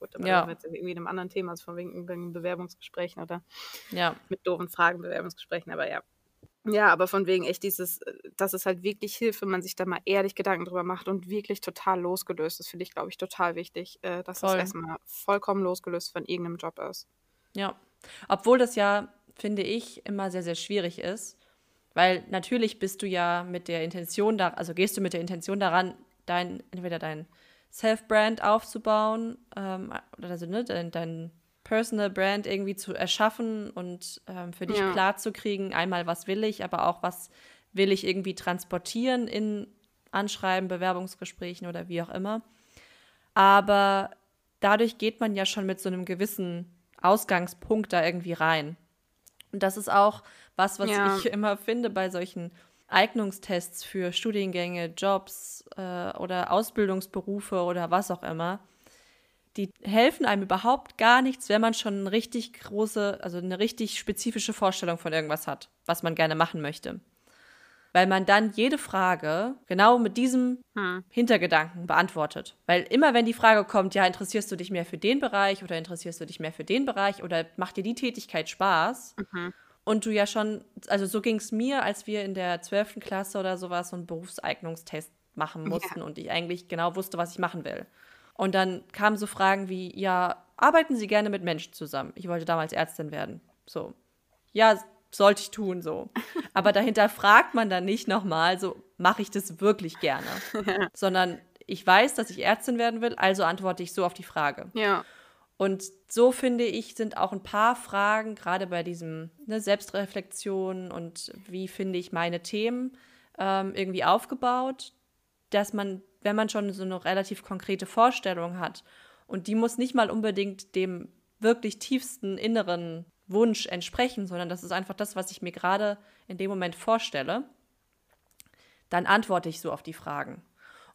gut, aber Ja. jetzt irgendwie in einem anderen Thema, also von wegen Bewerbungsgesprächen oder ja, mit doofen Fragen Bewerbungsgesprächen, aber ja. Ja, aber von wegen echt dieses, äh, dass es halt wirklich hilft, wenn man sich da mal ehrlich Gedanken drüber macht und wirklich total losgelöst ist, finde ich, glaube ich, total wichtig, äh, dass Voll. das erstmal vollkommen losgelöst von irgendeinem Job ist. ja. Obwohl das ja, finde ich, immer sehr, sehr schwierig ist. Weil natürlich bist du ja mit der Intention da, also gehst du mit der Intention daran, dein, entweder dein Self-Brand aufzubauen, ähm, oder also, ne, dein, dein Personal Brand irgendwie zu erschaffen und ähm, für dich Ja. klar zu kriegen, einmal was will ich, aber auch was will ich irgendwie transportieren in Anschreiben, Bewerbungsgesprächen oder wie auch immer. Aber dadurch geht man ja schon mit so einem gewissen Ausgangspunkt da irgendwie rein. Und das ist auch was, was Ja. ich immer finde bei solchen Eignungstests für Studiengänge, Jobs äh, oder Ausbildungsberufe oder was auch immer. Die helfen einem überhaupt gar nichts, wenn man schon eine richtig große, also eine richtig spezifische Vorstellung von irgendwas hat, was man gerne machen möchte. Weil man dann jede Frage genau mit diesem Hm. Hintergedanken beantwortet. Weil immer wenn die Frage kommt, ja, interessierst du dich mehr für den Bereich oder interessierst du dich mehr für den Bereich oder macht dir die Tätigkeit Spaß? Mhm. Und du ja schon, also so ging es mir, als wir in der 12. Klasse oder sowas so einen Berufseignungstest machen mussten und ich eigentlich genau wusste, was ich machen will. Und dann kamen so Fragen wie, ja, arbeiten Sie gerne mit Menschen zusammen? Ich wollte damals Ärztin werden. So. Ja, sollte ich tun, so. Aber dahinter fragt man dann nicht nochmal, so, mache ich das wirklich gerne? <laughs> Sondern ich weiß, dass ich Ärztin werden will, also antworte ich so auf die Frage. Ja. Und so finde ich, sind auch ein paar Fragen, gerade bei diesem ne, Selbstreflexion und wie finde ich meine Themen ähm, irgendwie aufgebaut, dass man, wenn man schon so eine relativ konkrete Vorstellung hat, und die muss nicht mal unbedingt dem wirklich tiefsten inneren Wunsch entsprechen, sondern das ist einfach das, was ich mir gerade in dem Moment vorstelle, dann antworte ich so auf die Fragen.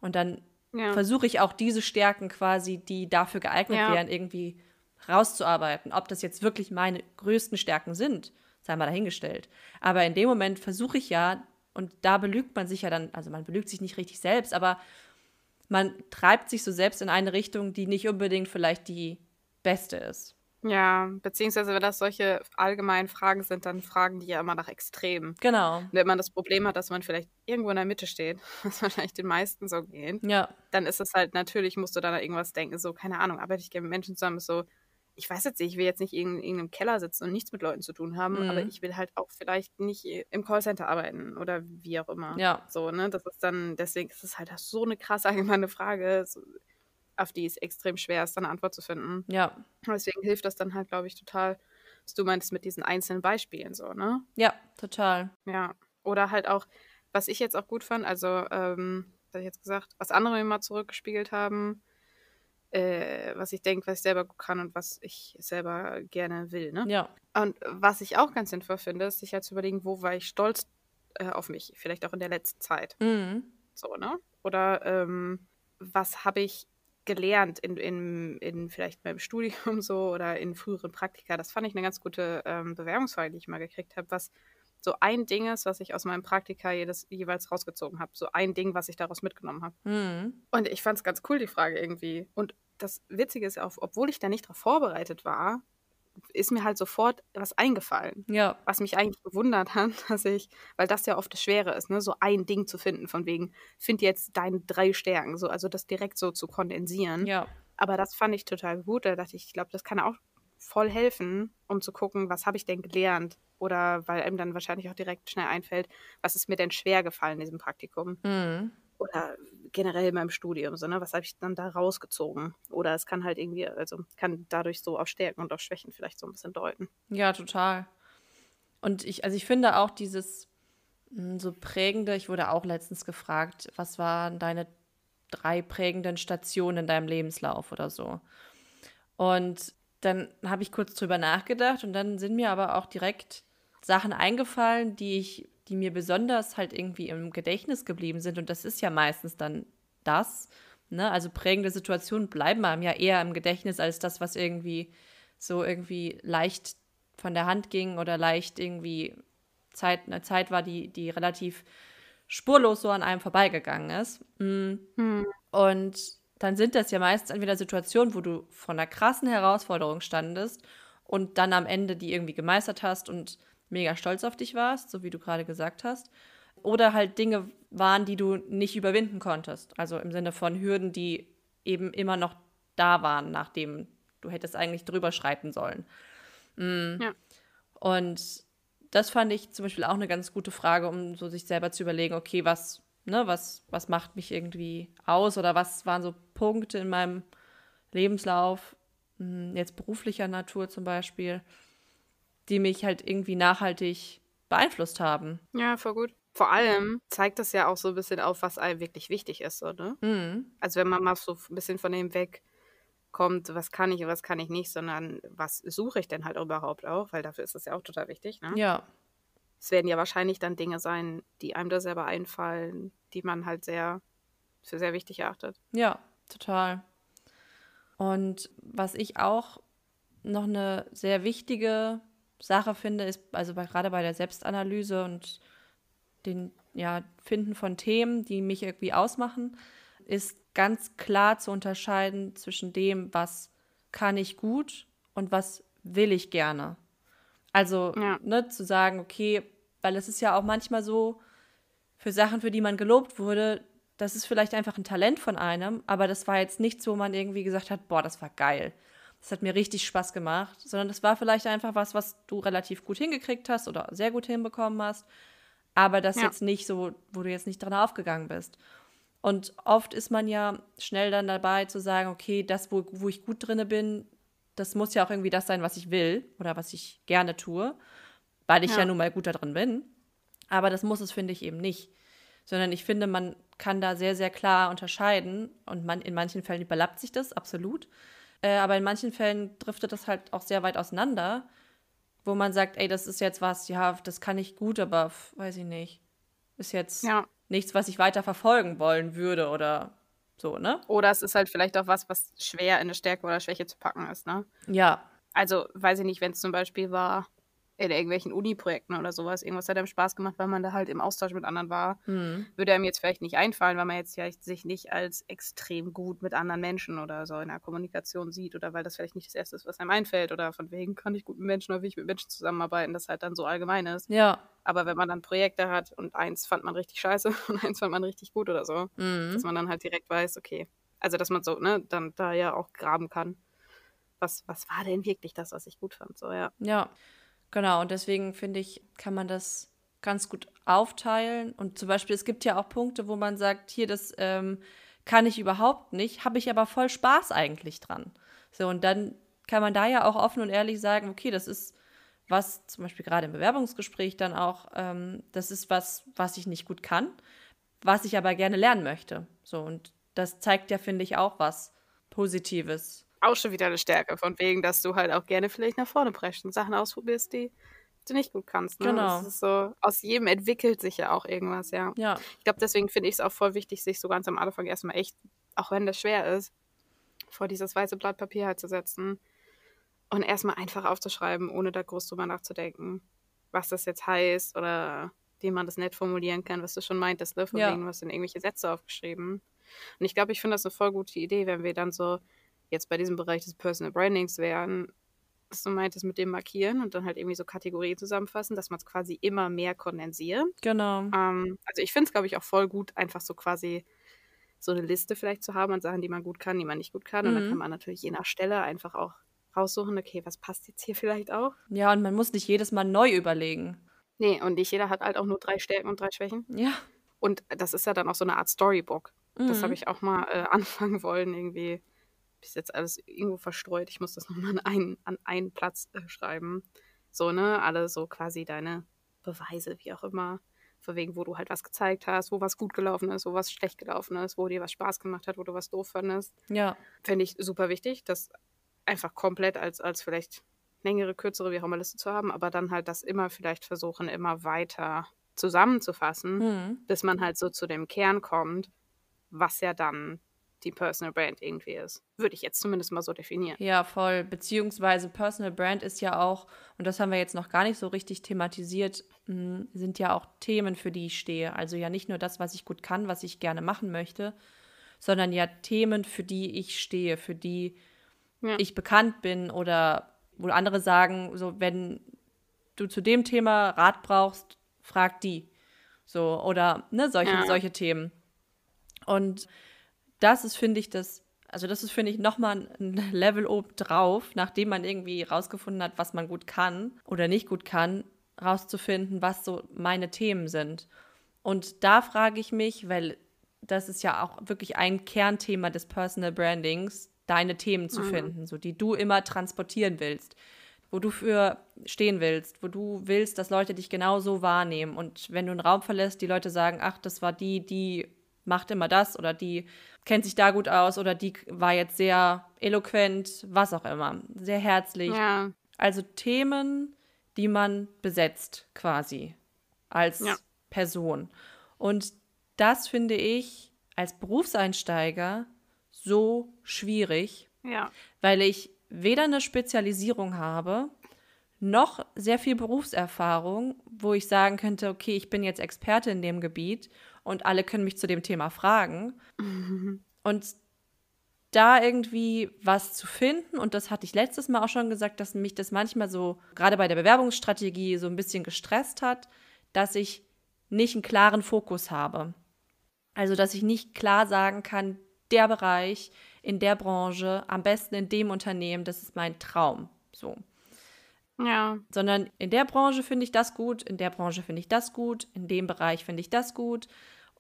Und dann Ja. versuche ich auch diese Stärken quasi, die dafür geeignet Ja. wären, irgendwie rauszuarbeiten. Ob das jetzt wirklich meine größten Stärken sind, sei mal dahingestellt. Aber in dem Moment versuche ich ja, und da belügt man sich ja dann, also man belügt sich nicht richtig selbst, aber man treibt sich so selbst in eine Richtung, die nicht unbedingt vielleicht die beste ist. Ja, beziehungsweise wenn das solche allgemeinen Fragen sind, dann fragen die ja immer nach Extremen. Genau. Und wenn man das Problem hat, dass man vielleicht irgendwo in der Mitte steht, <laughs> was wahrscheinlich den meisten so geht, Ja, dann ist es halt, natürlich musst du dann an irgendwas denken, so, keine Ahnung, arbeite ich gerne mit Menschen zusammen, ist so, ich weiß jetzt nicht, ich will jetzt nicht in irgendeinem Keller sitzen und nichts mit Leuten zu tun haben, Mhm. aber ich will halt auch vielleicht nicht im Callcenter arbeiten oder wie auch immer. ja, So, ne, das ist dann, deswegen ist es halt so eine krass <laughs> allgemeine Frage, so, auf die es extrem schwer ist, dann eine Antwort zu finden. ja, Deswegen hilft das dann halt, glaube ich, total, was du meintest mit diesen einzelnen Beispielen so, ne? ja, total. Ja. Oder halt auch, was ich jetzt auch gut fand, also, ähm, was ich jetzt gesagt, was andere mir mal zurückgespiegelt haben, äh, was ich denke, was ich selber gut kann und was ich selber gerne will, ne? Ja, Und was ich auch ganz sinnvoll finde, ist sich halt zu überlegen, wo war ich stolz äh, auf mich, vielleicht auch in der letzten Zeit. mhm. So, ne? Oder ähm, was habe ich gelernt in, in, in vielleicht meinem Studium so oder in früheren Praktika? Das fand ich eine ganz gute ähm, Bewerbungsfrage, die ich mal gekriegt habe, was so ein Ding ist, was ich aus meinem Praktika jedes, jeweils rausgezogen habe. So ein Ding, was ich daraus mitgenommen habe. Mhm. Und ich fand es ganz cool, die Frage irgendwie. Und das Witzige ist auch, obwohl ich da nicht darauf vorbereitet war, ist mir halt sofort was eingefallen ja, was mich eigentlich gewundert hat, <laughs> dass ich, weil das ja oft das Schwere ist, ne, so ein Ding zu finden, von wegen, find jetzt deine drei Stärken, so, also das direkt so zu kondensieren. ja, Aber das fand ich total gut. Da dachte ich, ich glaube, das kann auch voll helfen, um zu gucken, was habe ich denn gelernt? Oder weil einem dann wahrscheinlich auch direkt schnell einfällt, was ist mir denn schwer gefallen in diesem Praktikum? Mhm. Oder generell in meinem Studium, so, was habe ich dann da rausgezogen? Oder es kann halt irgendwie, also kann dadurch so auf Stärken und auf Schwächen vielleicht so ein bisschen deuten. Ja, total. Und ich, also ich finde auch dieses mh, so prägende, ich wurde auch letztens gefragt, was waren deine drei prägenden Stationen in deinem Lebenslauf oder so. Und dann habe ich kurz drüber nachgedacht und dann sind mir aber auch direkt Sachen eingefallen, die ich, die mir besonders halt irgendwie im Gedächtnis geblieben sind. Und das ist ja meistens dann das. Ne? Also prägende Situationen bleiben einem ja eher im Gedächtnis als das, was irgendwie so irgendwie leicht von der Hand ging oder leicht irgendwie Zeit, eine Zeit war, die, die relativ spurlos so an einem vorbeigegangen ist. Mm. Hm. Und dann sind das ja meistens entweder Situationen, wo du vor einer krassen Herausforderung standest und dann am Ende die irgendwie gemeistert hast und mega stolz auf dich warst, so wie du gerade gesagt hast. Oder halt Dinge waren, die du nicht überwinden konntest. Also im Sinne von Hürden, die eben immer noch da waren, nachdem du hättest eigentlich drüber schreiten sollen. Mm. Ja. Und das fand ich zum Beispiel auch eine ganz gute Frage, um so sich selber zu überlegen, okay, was, ne, was, was macht mich irgendwie aus oder was waren so Punkte in meinem Lebenslauf, hm, jetzt beruflicher Natur zum Beispiel, die mich halt irgendwie nachhaltig beeinflusst haben. Ja, voll gut. Vor allem zeigt das ja auch so ein bisschen auf, was einem wirklich wichtig ist, so, ne? Mhm. Also wenn man mal so ein bisschen von dem wegkommt, was kann ich und was kann ich nicht, sondern was suche ich denn halt überhaupt auch, weil dafür ist das ja auch total wichtig, ne? Ja, Es werden ja wahrscheinlich dann Dinge sein, die einem da selber einfallen, die man halt sehr für sehr wichtig erachtet. ja, total. Und was ich auch noch eine sehr wichtige Sache finde, ist, also bei, gerade bei der Selbstanalyse und den ja, Finden von Themen, die mich irgendwie ausmachen, ist ganz klar zu unterscheiden zwischen dem, was kann ich gut und was will ich gerne. Also Ja. ne, zu sagen, okay, weil es ist ja auch manchmal so, für Sachen, für die man gelobt wurde, das ist vielleicht einfach ein Talent von einem, aber das war jetzt nichts, wo man irgendwie gesagt hat, boah, das war geil. Das hat mir richtig Spaß gemacht, sondern das war vielleicht einfach was, was du relativ gut hingekriegt hast oder sehr gut hinbekommen hast, aber das Ja. jetzt nicht so, wo du jetzt nicht dran aufgegangen bist. Und oft ist man ja schnell dann dabei zu sagen, okay, das, wo, wo ich gut drinne bin, das muss ja auch irgendwie das sein, was ich will oder was ich gerne tue, weil ich ja, Ja. nun mal gut da drin bin. Aber das muss es, finde ich, eben nicht. Sondern ich finde, man kann da sehr, sehr klar unterscheiden und man, in manchen Fällen überlappt sich das, absolut. Äh, aber in manchen Fällen driftet das halt auch sehr weit auseinander, wo man sagt, ey, das ist jetzt was, ja, das kann ich gut, aber weiß ich nicht. Ist jetzt Ja. nichts, was ich weiter verfolgen wollen würde oder so, ne? Oder es ist halt vielleicht auch was, was schwer in eine Stärke oder Schwäche zu packen ist, ne? Ja, Also, weiß ich nicht, wenn es zum Beispiel war in irgendwelchen Uni-Projekten oder sowas, irgendwas hat einem Spaß gemacht, weil man da halt im Austausch mit anderen war, hm. würde einem jetzt vielleicht nicht einfallen, weil man jetzt vielleicht sich nicht als extrem gut mit anderen Menschen oder so in der Kommunikation sieht oder weil das vielleicht nicht das Erste ist, was einem einfällt oder von wegen kann ich gut mit Menschen oder will ich mit Menschen zusammenarbeiten, das halt dann so allgemein ist. ja, Aber wenn man dann Projekte hat und eins fand man richtig scheiße <laughs> und eins fand man richtig gut oder so, mhm. dass man dann halt direkt weiß, okay, also dass man so, ne, dann da ja auch graben kann. Was, was war denn wirklich das, was ich gut fand? So, ja. Ja, genau. Und deswegen finde ich, kann man das ganz gut aufteilen. Und zum Beispiel, es gibt ja auch Punkte, wo man sagt, hier, das ähm, kann ich überhaupt nicht, habe ich aber voll Spaß eigentlich dran. So, und dann kann man da ja auch offen und ehrlich sagen, okay, das ist was, zum Beispiel gerade im Bewerbungsgespräch dann auch, ähm, das ist was, was ich nicht gut kann, was ich aber gerne lernen möchte. So, und das zeigt ja, finde ich, auch was Positives. Auch schon wieder eine Stärke, von wegen, dass du halt auch gerne vielleicht nach vorne preschst und Sachen ausprobierst, die du nicht gut kannst. Ne? Genau. Das ist so, aus jedem entwickelt sich ja auch irgendwas, ja. Ja, Ich glaube, deswegen finde ich es auch voll wichtig, sich so ganz am Anfang erstmal echt, auch wenn das schwer ist, vor dieses weiße Blatt Papier halt zu setzen und erstmal einfach aufzuschreiben, ohne da groß drüber nachzudenken, was das jetzt heißt oder wie man das nett formulieren kann, was du schon meintest, ne? Von Ja. wegen, hast dann irgendwelche Sätze aufgeschrieben. Und ich glaube, ich finde das eine voll gute Idee, wenn wir dann so jetzt bei diesem Bereich des Personal Brandings wären, was du meintest mit dem Markieren und dann halt irgendwie so Kategorien zusammenfassen, dass man es quasi immer mehr kondensiert. genau. Ähm, also ich finde es, glaube ich, auch voll gut, einfach so quasi so eine Liste vielleicht zu haben an Sachen, die man gut kann, die man nicht gut kann. Und dann Mhm. kann man natürlich je nach Stelle einfach auch raussuchen, okay, was passt jetzt hier <laughs> vielleicht auch. Ja, und man muss nicht jedes Mal neu überlegen. Nee, und nicht jeder hat halt auch nur drei Stärken und drei Schwächen. Ja. Und das ist ja dann auch so eine Art Storybook. Mhm. Das habe ich auch mal äh, <laughs> anfangen wollen, irgendwie. Bis jetzt alles irgendwo verstreut. Ich muss das nochmal an einen, an einen Platz äh, schreiben. So, ne? Alle so quasi deine Beweise, wie auch immer. Von wegen, wo du halt was gezeigt hast, wo was gut gelaufen ist, wo was schlecht gelaufen ist, wo dir was Spaß gemacht hat, wo du was doof fandest. Ja. Fände ich super wichtig, das einfach komplett als, als vielleicht längere, kürzere, wie auch immer Liste zu haben, aber dann halt das immer vielleicht versuchen, immer weiter zusammenzufassen, Mhm. bis man halt so zu dem Kern kommt, was ja dann die Personal Brand irgendwie ist. Würde ich jetzt zumindest mal so definieren. Ja, voll. Beziehungsweise Personal Brand ist ja auch, und das haben wir jetzt noch gar nicht so richtig thematisiert, mh, sind ja auch Themen, für die ich stehe. Also ja nicht nur das, was ich gut kann, was ich gerne machen möchte, sondern ja Themen, für die ich stehe, für die Ja. ich bekannt bin oder wo andere sagen, so wenn du zu dem Thema Rat brauchst, frag die. So, oder ne, solche, Ja. solche Themen. Und das ist, finde ich, das, also das ist, finde ich, nochmal ein <laughs> Level oben drauf, nachdem man irgendwie rausgefunden hat, was man gut kann oder nicht gut kann, rauszufinden, was so meine Themen sind. Und da frage ich mich, weil das ist ja auch wirklich ein Kernthema des Personal Brandings, deine Themen zu finden, so die du immer transportieren willst, wo du für stehen willst, wo du willst, dass Leute dich genauso wahrnehmen. Und wenn du einen Raum verlässt, die Leute sagen, ach, das war die, die macht immer das oder die kennt sich da gut aus oder die war jetzt sehr eloquent, was auch immer, sehr herzlich. Ja, Also Themen, die man besetzt quasi als Ja. Person. Und das finde ich als Berufseinsteiger so schwierig, ja, weil ich weder eine Spezialisierung habe, noch sehr viel Berufserfahrung, wo ich sagen könnte, okay, ich bin jetzt Experte in dem Gebiet und alle können mich zu dem Thema fragen. Und da irgendwie was zu finden, und das hatte ich letztes Mal auch schon gesagt, dass mich das manchmal so, gerade bei der Bewerbungsstrategie, so ein bisschen gestresst hat, dass ich nicht einen klaren Fokus habe. Also, dass ich nicht klar sagen kann, der Bereich in der Branche, am besten in dem Unternehmen, das ist mein Traum. So. ja, Sondern in der Branche finde ich das gut, in der Branche finde ich das gut, in dem Bereich finde ich das gut.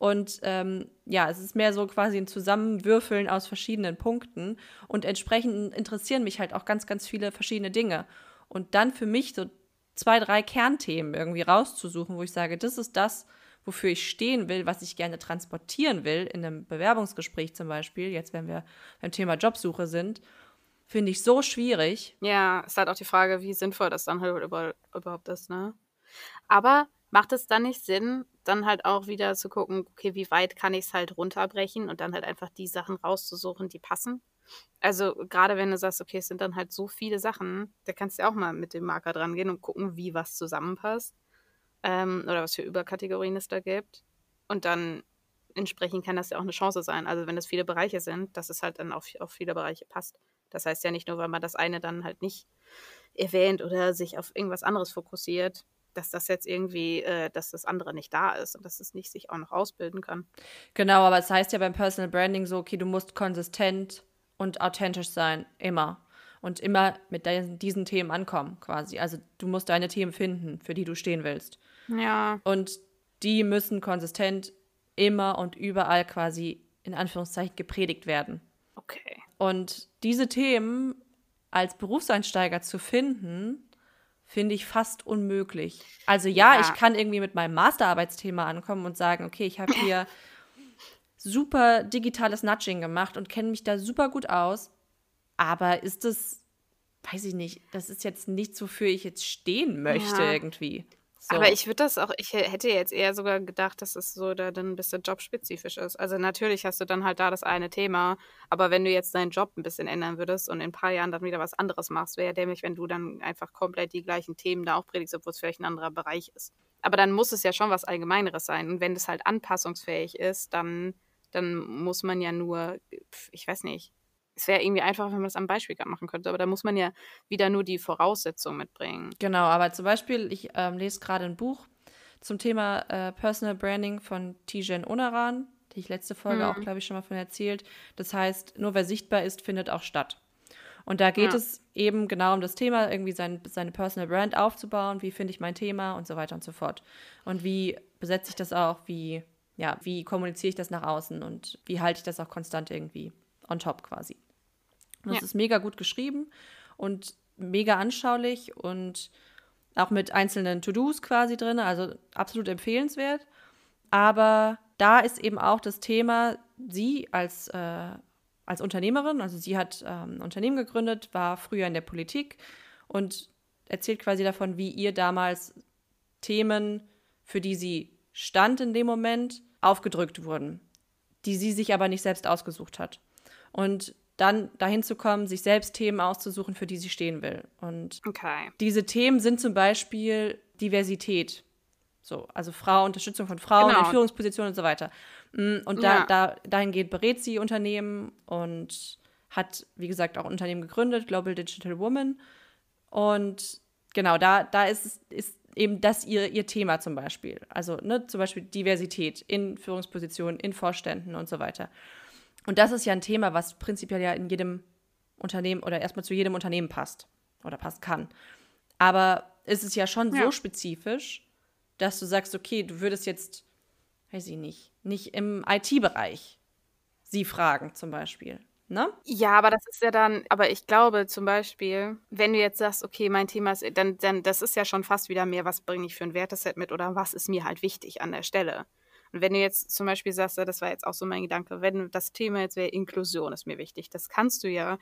Und ähm, ja, es ist mehr so quasi ein Zusammenwürfeln aus verschiedenen Punkten. Und entsprechend interessieren mich halt auch ganz, ganz viele verschiedene Dinge. Und dann für mich so zwei, drei Kernthemen irgendwie rauszusuchen, wo ich sage, das ist das, wofür ich stehen will, was ich gerne transportieren will, in einem Bewerbungsgespräch zum Beispiel, jetzt wenn wir beim Thema Jobsuche sind, finde ich so schwierig. ja, ist halt auch die Frage, wie sinnvoll das dann halt über, überhaupt ist, ne? Aber macht es dann nicht Sinn, dann halt auch wieder zu gucken, okay, wie weit kann ich es halt runterbrechen und dann halt einfach die Sachen rauszusuchen, die passen? Also gerade wenn du sagst, okay, es sind dann halt so viele Sachen, da kannst du auch mal mit dem Marker dran gehen und gucken, wie was zusammenpasst ähm, oder was für Überkategorien es da gibt. Und dann entsprechend kann das ja auch eine Chance sein. Also wenn es viele Bereiche sind, dass es halt dann auf, auf viele Bereiche passt. Das heißt ja nicht nur, weil man das eine dann halt nicht erwähnt oder sich auf irgendwas anderes fokussiert, dass das jetzt irgendwie, äh, dass das andere nicht da ist und dass es nicht sich auch noch ausbilden kann. Genau, aber es heißt ja beim Personal Branding so, okay, du musst konsistent und authentisch sein, immer. Und immer mit deinen, diesen Themen ankommen, quasi. Also du musst deine Themen finden, für die du stehen willst. Ja. Und die müssen konsistent immer und überall quasi in Anführungszeichen gepredigt werden. Okay. Und diese Themen als Berufseinsteiger zu finden, finde ich fast unmöglich. Also ja, Ja. ich kann irgendwie mit meinem Masterarbeitsthema ankommen und sagen, okay, ich habe hier <laughs> super digitales Nudging gemacht und kenne mich da super gut aus. Aber ist das, weiß ich nicht, das ist jetzt nichts, wofür ich jetzt stehen möchte Ja. irgendwie. So. Aber ich würde das auch, ich hätte jetzt eher sogar gedacht, dass es so da dann ein bisschen jobspezifisch ist. Also natürlich hast du dann halt da das eine Thema, aber wenn du jetzt deinen Job ein bisschen ändern würdest und in ein paar Jahren dann wieder was anderes machst, wäre ja dämlich, wenn du dann einfach komplett die gleichen Themen da auch predigst, obwohl es vielleicht ein anderer Bereich ist. Aber dann muss es ja schon was Allgemeineres sein. Und wenn es halt anpassungsfähig ist, dann, dann muss man ja nur, ich weiß nicht, es wäre irgendwie einfacher, wenn man das am Beispiel machen könnte, aber da muss man ja wieder nur die Voraussetzungen mitbringen. Genau, aber zum Beispiel, ich ähm, lese gerade ein Buch zum Thema äh, Personal Branding von Tijen Onaran, die ich letzte Folge auch, glaube ich, schon mal von erzählt. Das heißt, nur wer sichtbar ist, findet auch statt. Und da geht Ja. es eben genau um das Thema, irgendwie sein, seine Personal Brand aufzubauen. Wie finde ich mein Thema und so weiter und so fort. Und wie besetze ich das auch? Wie, ja, wie kommuniziere ich das nach außen? Und wie halte ich das auch konstant irgendwie on top quasi? Das Ja. ist mega gut geschrieben und mega anschaulich und auch mit einzelnen To-Dos quasi drin, also absolut empfehlenswert. Aber da ist eben auch das Thema, sie als, äh, als Unternehmerin, also sie hat ähm, ein Unternehmen gegründet, war früher in der Politik und erzählt quasi davon, wie ihr damals Themen, für die sie stand in dem Moment, aufgedrückt wurden, die sie sich aber nicht selbst ausgesucht hat. Und dann dahin zu kommen, sich selbst Themen auszusuchen, für die sie stehen will. Und Okay. diese Themen sind zum Beispiel Diversität. So, also Frau, Unterstützung von Frauen Genau. in Führungspositionen und so weiter. Mm, Und da, Ja. da, dahingehend berät sie Unternehmen und hat, wie gesagt, auch Unternehmen gegründet, Global Digital Woman. Und genau, da, da ist, ist eben das ihr, ihr Thema zum Beispiel. Also ne, zum Beispiel Diversität in Führungspositionen, in Vorständen und so weiter. Und das ist ja ein Thema, was prinzipiell ja in jedem Unternehmen oder erstmal zu jedem Unternehmen passt oder passen kann. Aber es ist ja schon so Ja. spezifisch, dass du sagst, okay, du würdest jetzt, weiß ich nicht, nicht im IT-Bereich sie fragen zum Beispiel. Ne? Ja, aber das ist ja dann, aber ich glaube zum Beispiel, wenn du jetzt sagst, okay, mein Thema ist, dann, dann das ist ja schon fast wieder mehr, was bringe ich für ein Werteset mit oder was ist mir halt wichtig an der Stelle. Und wenn du jetzt zum Beispiel sagst, das war jetzt auch so mein Gedanke, wenn das Thema jetzt wäre, Inklusion ist mir wichtig, das kannst du ja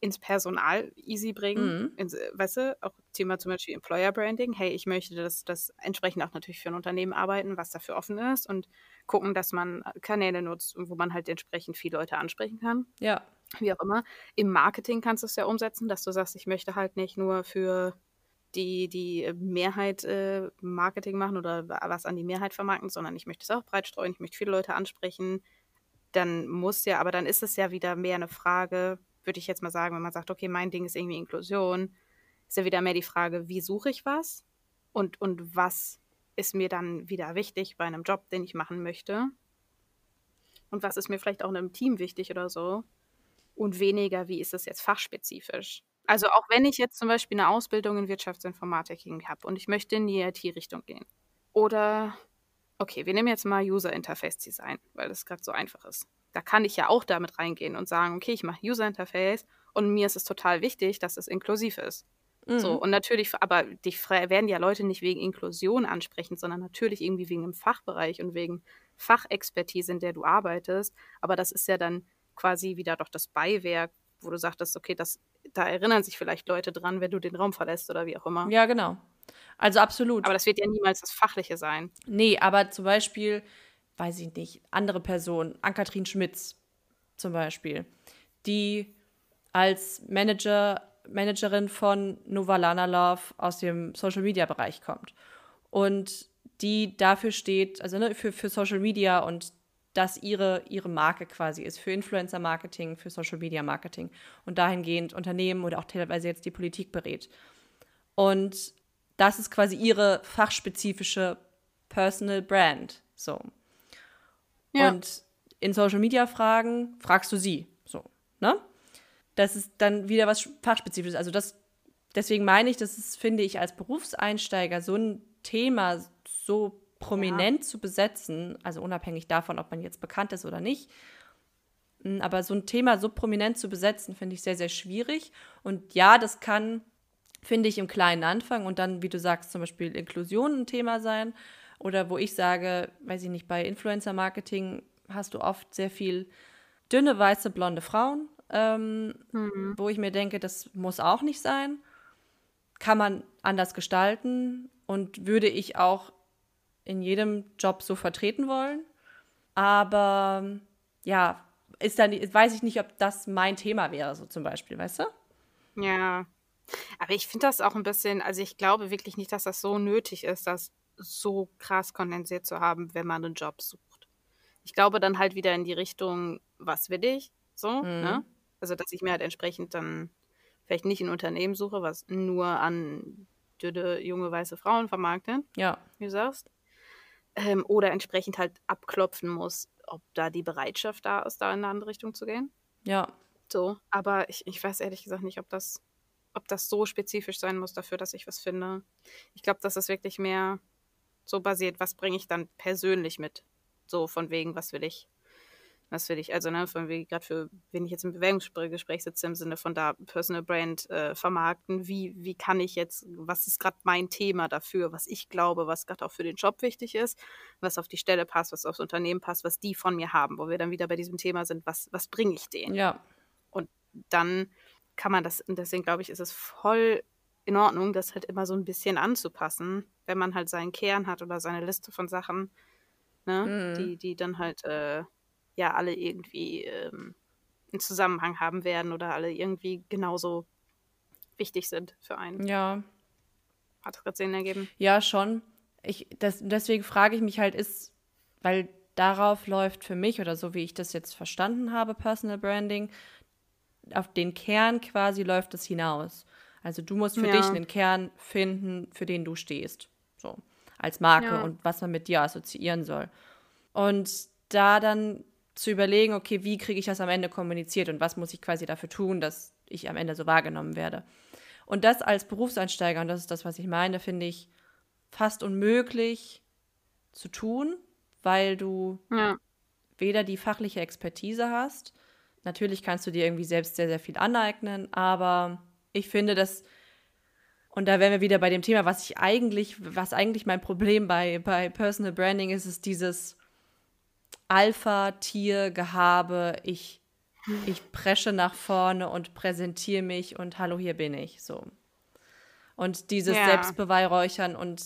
ins Personal easy bringen. Mhm. Ins, weißt du, auch Thema zum Beispiel Employer Branding. Hey, ich möchte das, das entsprechend auch natürlich für ein Unternehmen arbeiten, was dafür offen ist und gucken, dass man Kanäle nutzt, wo man halt entsprechend viele Leute ansprechen kann Ja. wie auch immer. Im Marketing kannst du es ja umsetzen, dass du sagst, ich möchte halt nicht nur für die, die Mehrheit äh, Marketing machen oder was an die Mehrheit vermarkten, sondern ich möchte es auch breit streuen, ich möchte viele Leute ansprechen. Dann muss ja, aber dann ist es ja wieder mehr eine Frage, würde ich jetzt mal sagen, wenn man sagt, okay, mein Ding ist irgendwie Inklusion, ist ja wieder mehr die Frage, wie suche ich was und, und was ist mir dann wieder wichtig bei einem Job, den ich machen möchte. Und was ist mir vielleicht auch in einem Team wichtig oder so und weniger, wie ist es jetzt fachspezifisch. Also auch wenn ich jetzt zum Beispiel eine Ausbildung in Wirtschaftsinformatik habe und ich möchte in die IT-Richtung gehen. Oder, okay, wir nehmen jetzt mal User Interface Design, weil das gerade so einfach ist. Da kann ich ja auch damit reingehen und sagen, okay, ich mache User Interface und mir ist es total wichtig, dass es inklusiv ist. Mhm. So, und natürlich, aber dich werden ja Leute nicht wegen Inklusion ansprechen, sondern natürlich irgendwie wegen dem Fachbereich und wegen Fachexpertise, in der du arbeitest. Aber das ist ja dann quasi wieder doch das Beiwerk, wo du sagtest, okay, das, da erinnern sich vielleicht Leute dran, wenn du den Raum verlässt oder wie auch immer. Ja, genau. Also absolut. Aber das wird ja niemals das Fachliche sein. Nee, aber zum Beispiel, weiß ich nicht, andere Person, Ann-Kathrin Schmitz zum Beispiel, die als Manager, Managerin von Novalana Love aus dem Social Media Bereich kommt und die dafür steht, also ne, für, für Social Media und das ihre, ihre Marke quasi ist, für Influencer Marketing, für Social Media Marketing und dahingehend Unternehmen oder auch teilweise jetzt die Politik berät. Und das ist quasi ihre fachspezifische Personal Brand. So. Ja. Und in Social Media Fragen fragst du sie. So, ne? Das ist dann wieder was fachspezifisches. Also das, deswegen meine ich, das ist, finde ich, als Berufseinsteiger so ein Thema so prominent zu besetzen, also unabhängig davon, ob man jetzt bekannt ist oder nicht. Mm, Aber so ein Thema so prominent zu besetzen, finde ich sehr, sehr schwierig. Und ja, das kann, finde ich, im Kleinen anfangen und dann, wie du sagst, zum Beispiel Inklusion ein Thema sein. Oder wo ich sage, weiß ich nicht, bei Influencer-Marketing hast du oft sehr viel dünne, weiße, blonde Frauen, ähm, wo ich mir denke, das muss auch nicht sein. Kann man anders gestalten und würde ich auch in jedem Job so vertreten wollen. Aber ja, ist dann, weiß ich nicht, ob das mein Thema wäre, so zum Beispiel, weißt du? Ja. Aber ich finde das auch ein bisschen, also ich glaube wirklich nicht, dass das so nötig ist, das so krass kondensiert zu haben, wenn man einen Job sucht. Ich glaube dann halt wieder in die Richtung, was will ich? So, ne? Also, dass ich mir halt entsprechend dann vielleicht nicht ein Unternehmen suche, was nur an dünne, junge, weiße Frauen vermarktet, Ja, wie du sagst. Ähm, oder entsprechend halt abklopfen muss, ob da die Bereitschaft da ist, da in eine andere Richtung zu gehen. ja, so. Aber ich, ich weiß ehrlich gesagt nicht, ob das, ob das so spezifisch sein muss dafür, dass ich was finde. Ich glaube, das ist wirklich mehr so basiert, was bringe ich dann persönlich mit. So von wegen, was will ich was will ich, also ne, von wie gerade für, wenn ich jetzt im Bewerbungsgespräch sitze, im Sinne von da Personal Brand äh, vermarkten, wie, wie kann ich jetzt, was ist gerade mein Thema dafür, was ich glaube, was gerade auch für den Job wichtig ist, was auf die Stelle passt, was aufs Unternehmen passt, was die von mir haben, wo wir dann wieder bei diesem Thema sind, was, was bringe ich denen? Ja. Und dann kann man das, und deswegen glaube ich, ist es voll in Ordnung, das halt immer so ein bisschen anzupassen, wenn man halt seinen Kern hat oder seine Liste von Sachen, ne, mhm. die, die dann halt äh, ja alle irgendwie ähm, einen Zusammenhang haben werden oder alle irgendwie genauso wichtig sind für einen. Ja. Hat das gerade Sinn ergeben? Ja, schon. Ich, das, deswegen frage ich mich halt, ist, weil darauf läuft für mich oder so wie ich das jetzt verstanden habe, Personal Branding, auf den Kern quasi läuft es hinaus. Also du musst für ja. dich einen Kern finden, für den du stehst. So, als Marke ja. und was man mit dir assoziieren soll. Und da dann zu überlegen, okay, wie kriege ich das am Ende kommuniziert und was muss ich quasi dafür tun, dass ich am Ende so wahrgenommen werde. Und das als Berufseinsteiger, und das ist das, was ich meine, finde ich fast unmöglich zu tun, weil du ja. weder die fachliche Expertise hast, natürlich kannst du dir irgendwie selbst sehr, sehr viel aneignen, aber ich finde, dass, und da wären wir wieder bei dem Thema, was ich eigentlich, was eigentlich mein Problem bei, bei Personal Branding ist, ist dieses, Alpha-Tier-Gehabe, ich, ich presche nach vorne und präsentiere mich und hallo, hier bin ich. So. Und dieses ja. Selbstbeweihräuchern und,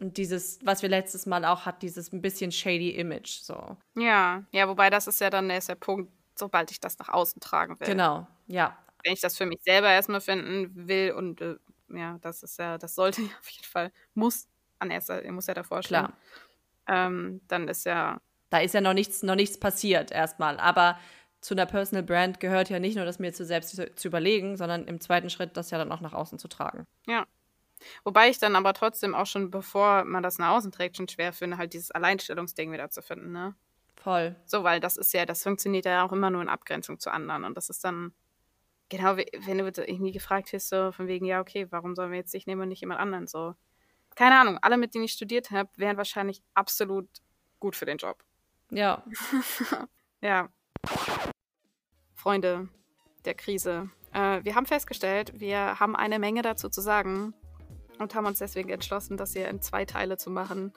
und dieses, was wir letztes Mal auch hatten, dieses ein bisschen shady Image. So. Ja, ja, wobei das ist ja dann der, ist der Punkt, sobald ich das nach außen tragen will. Genau, ja. Wenn ich das für mich selber erstmal finden will und äh, ja, das ist ja, das sollte <laughs> auf jeden Fall, muss an erster, muss ja davor stehen. Klar. Ähm, dann ist ja da ist ja noch nichts, noch nichts passiert erstmal. Aber zu einer Personal Brand gehört ja nicht nur, das mir zu selbst zu, zu überlegen, sondern im zweiten Schritt das ja dann auch nach außen zu tragen. Ja. Wobei ich dann aber trotzdem auch schon, bevor man das nach außen trägt, schon schwer finde, halt dieses Alleinstellungsding wieder zu finden, ne? Voll. So, weil das ist ja, das funktioniert ja auch immer nur in Abgrenzung zu anderen. Und das ist dann, genau, wenn du irgendwie gefragt wirst, so von wegen, ja, okay, warum sollen wir jetzt dich nehmen und nicht jemand anderen? So, keine Ahnung, alle, mit denen ich studiert habe, wären wahrscheinlich absolut gut für den Job. Ja. <laughs> ja. Freunde der Krise. Äh, wir haben festgestellt, wir haben eine Menge dazu zu sagen und haben uns deswegen entschlossen, das hier in zwei Teile zu machen.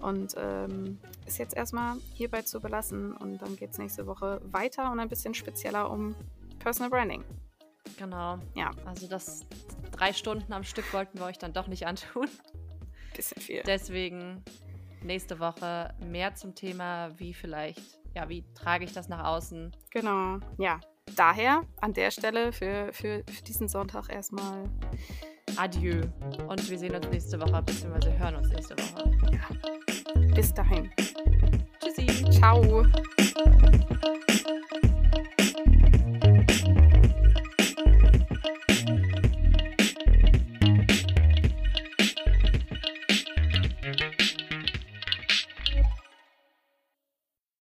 Und ähm, ist jetzt erstmal hierbei zu belassen. Und dann geht es nächste Woche weiter und ein bisschen spezieller um Personal Branding. Genau. Ja. Also das drei Stunden am Stück wollten wir euch dann doch nicht antun. Bisschen viel. Deswegen nächste Woche mehr zum Thema, wie vielleicht, ja, wie trage ich das nach außen. Genau, ja. Daher an der Stelle für, für, für diesen Sonntag erstmal Adieu. Und wir sehen uns nächste Woche, beziehungsweise hören uns nächste Woche. Ja. Bis dahin. Tschüssi. Ciao.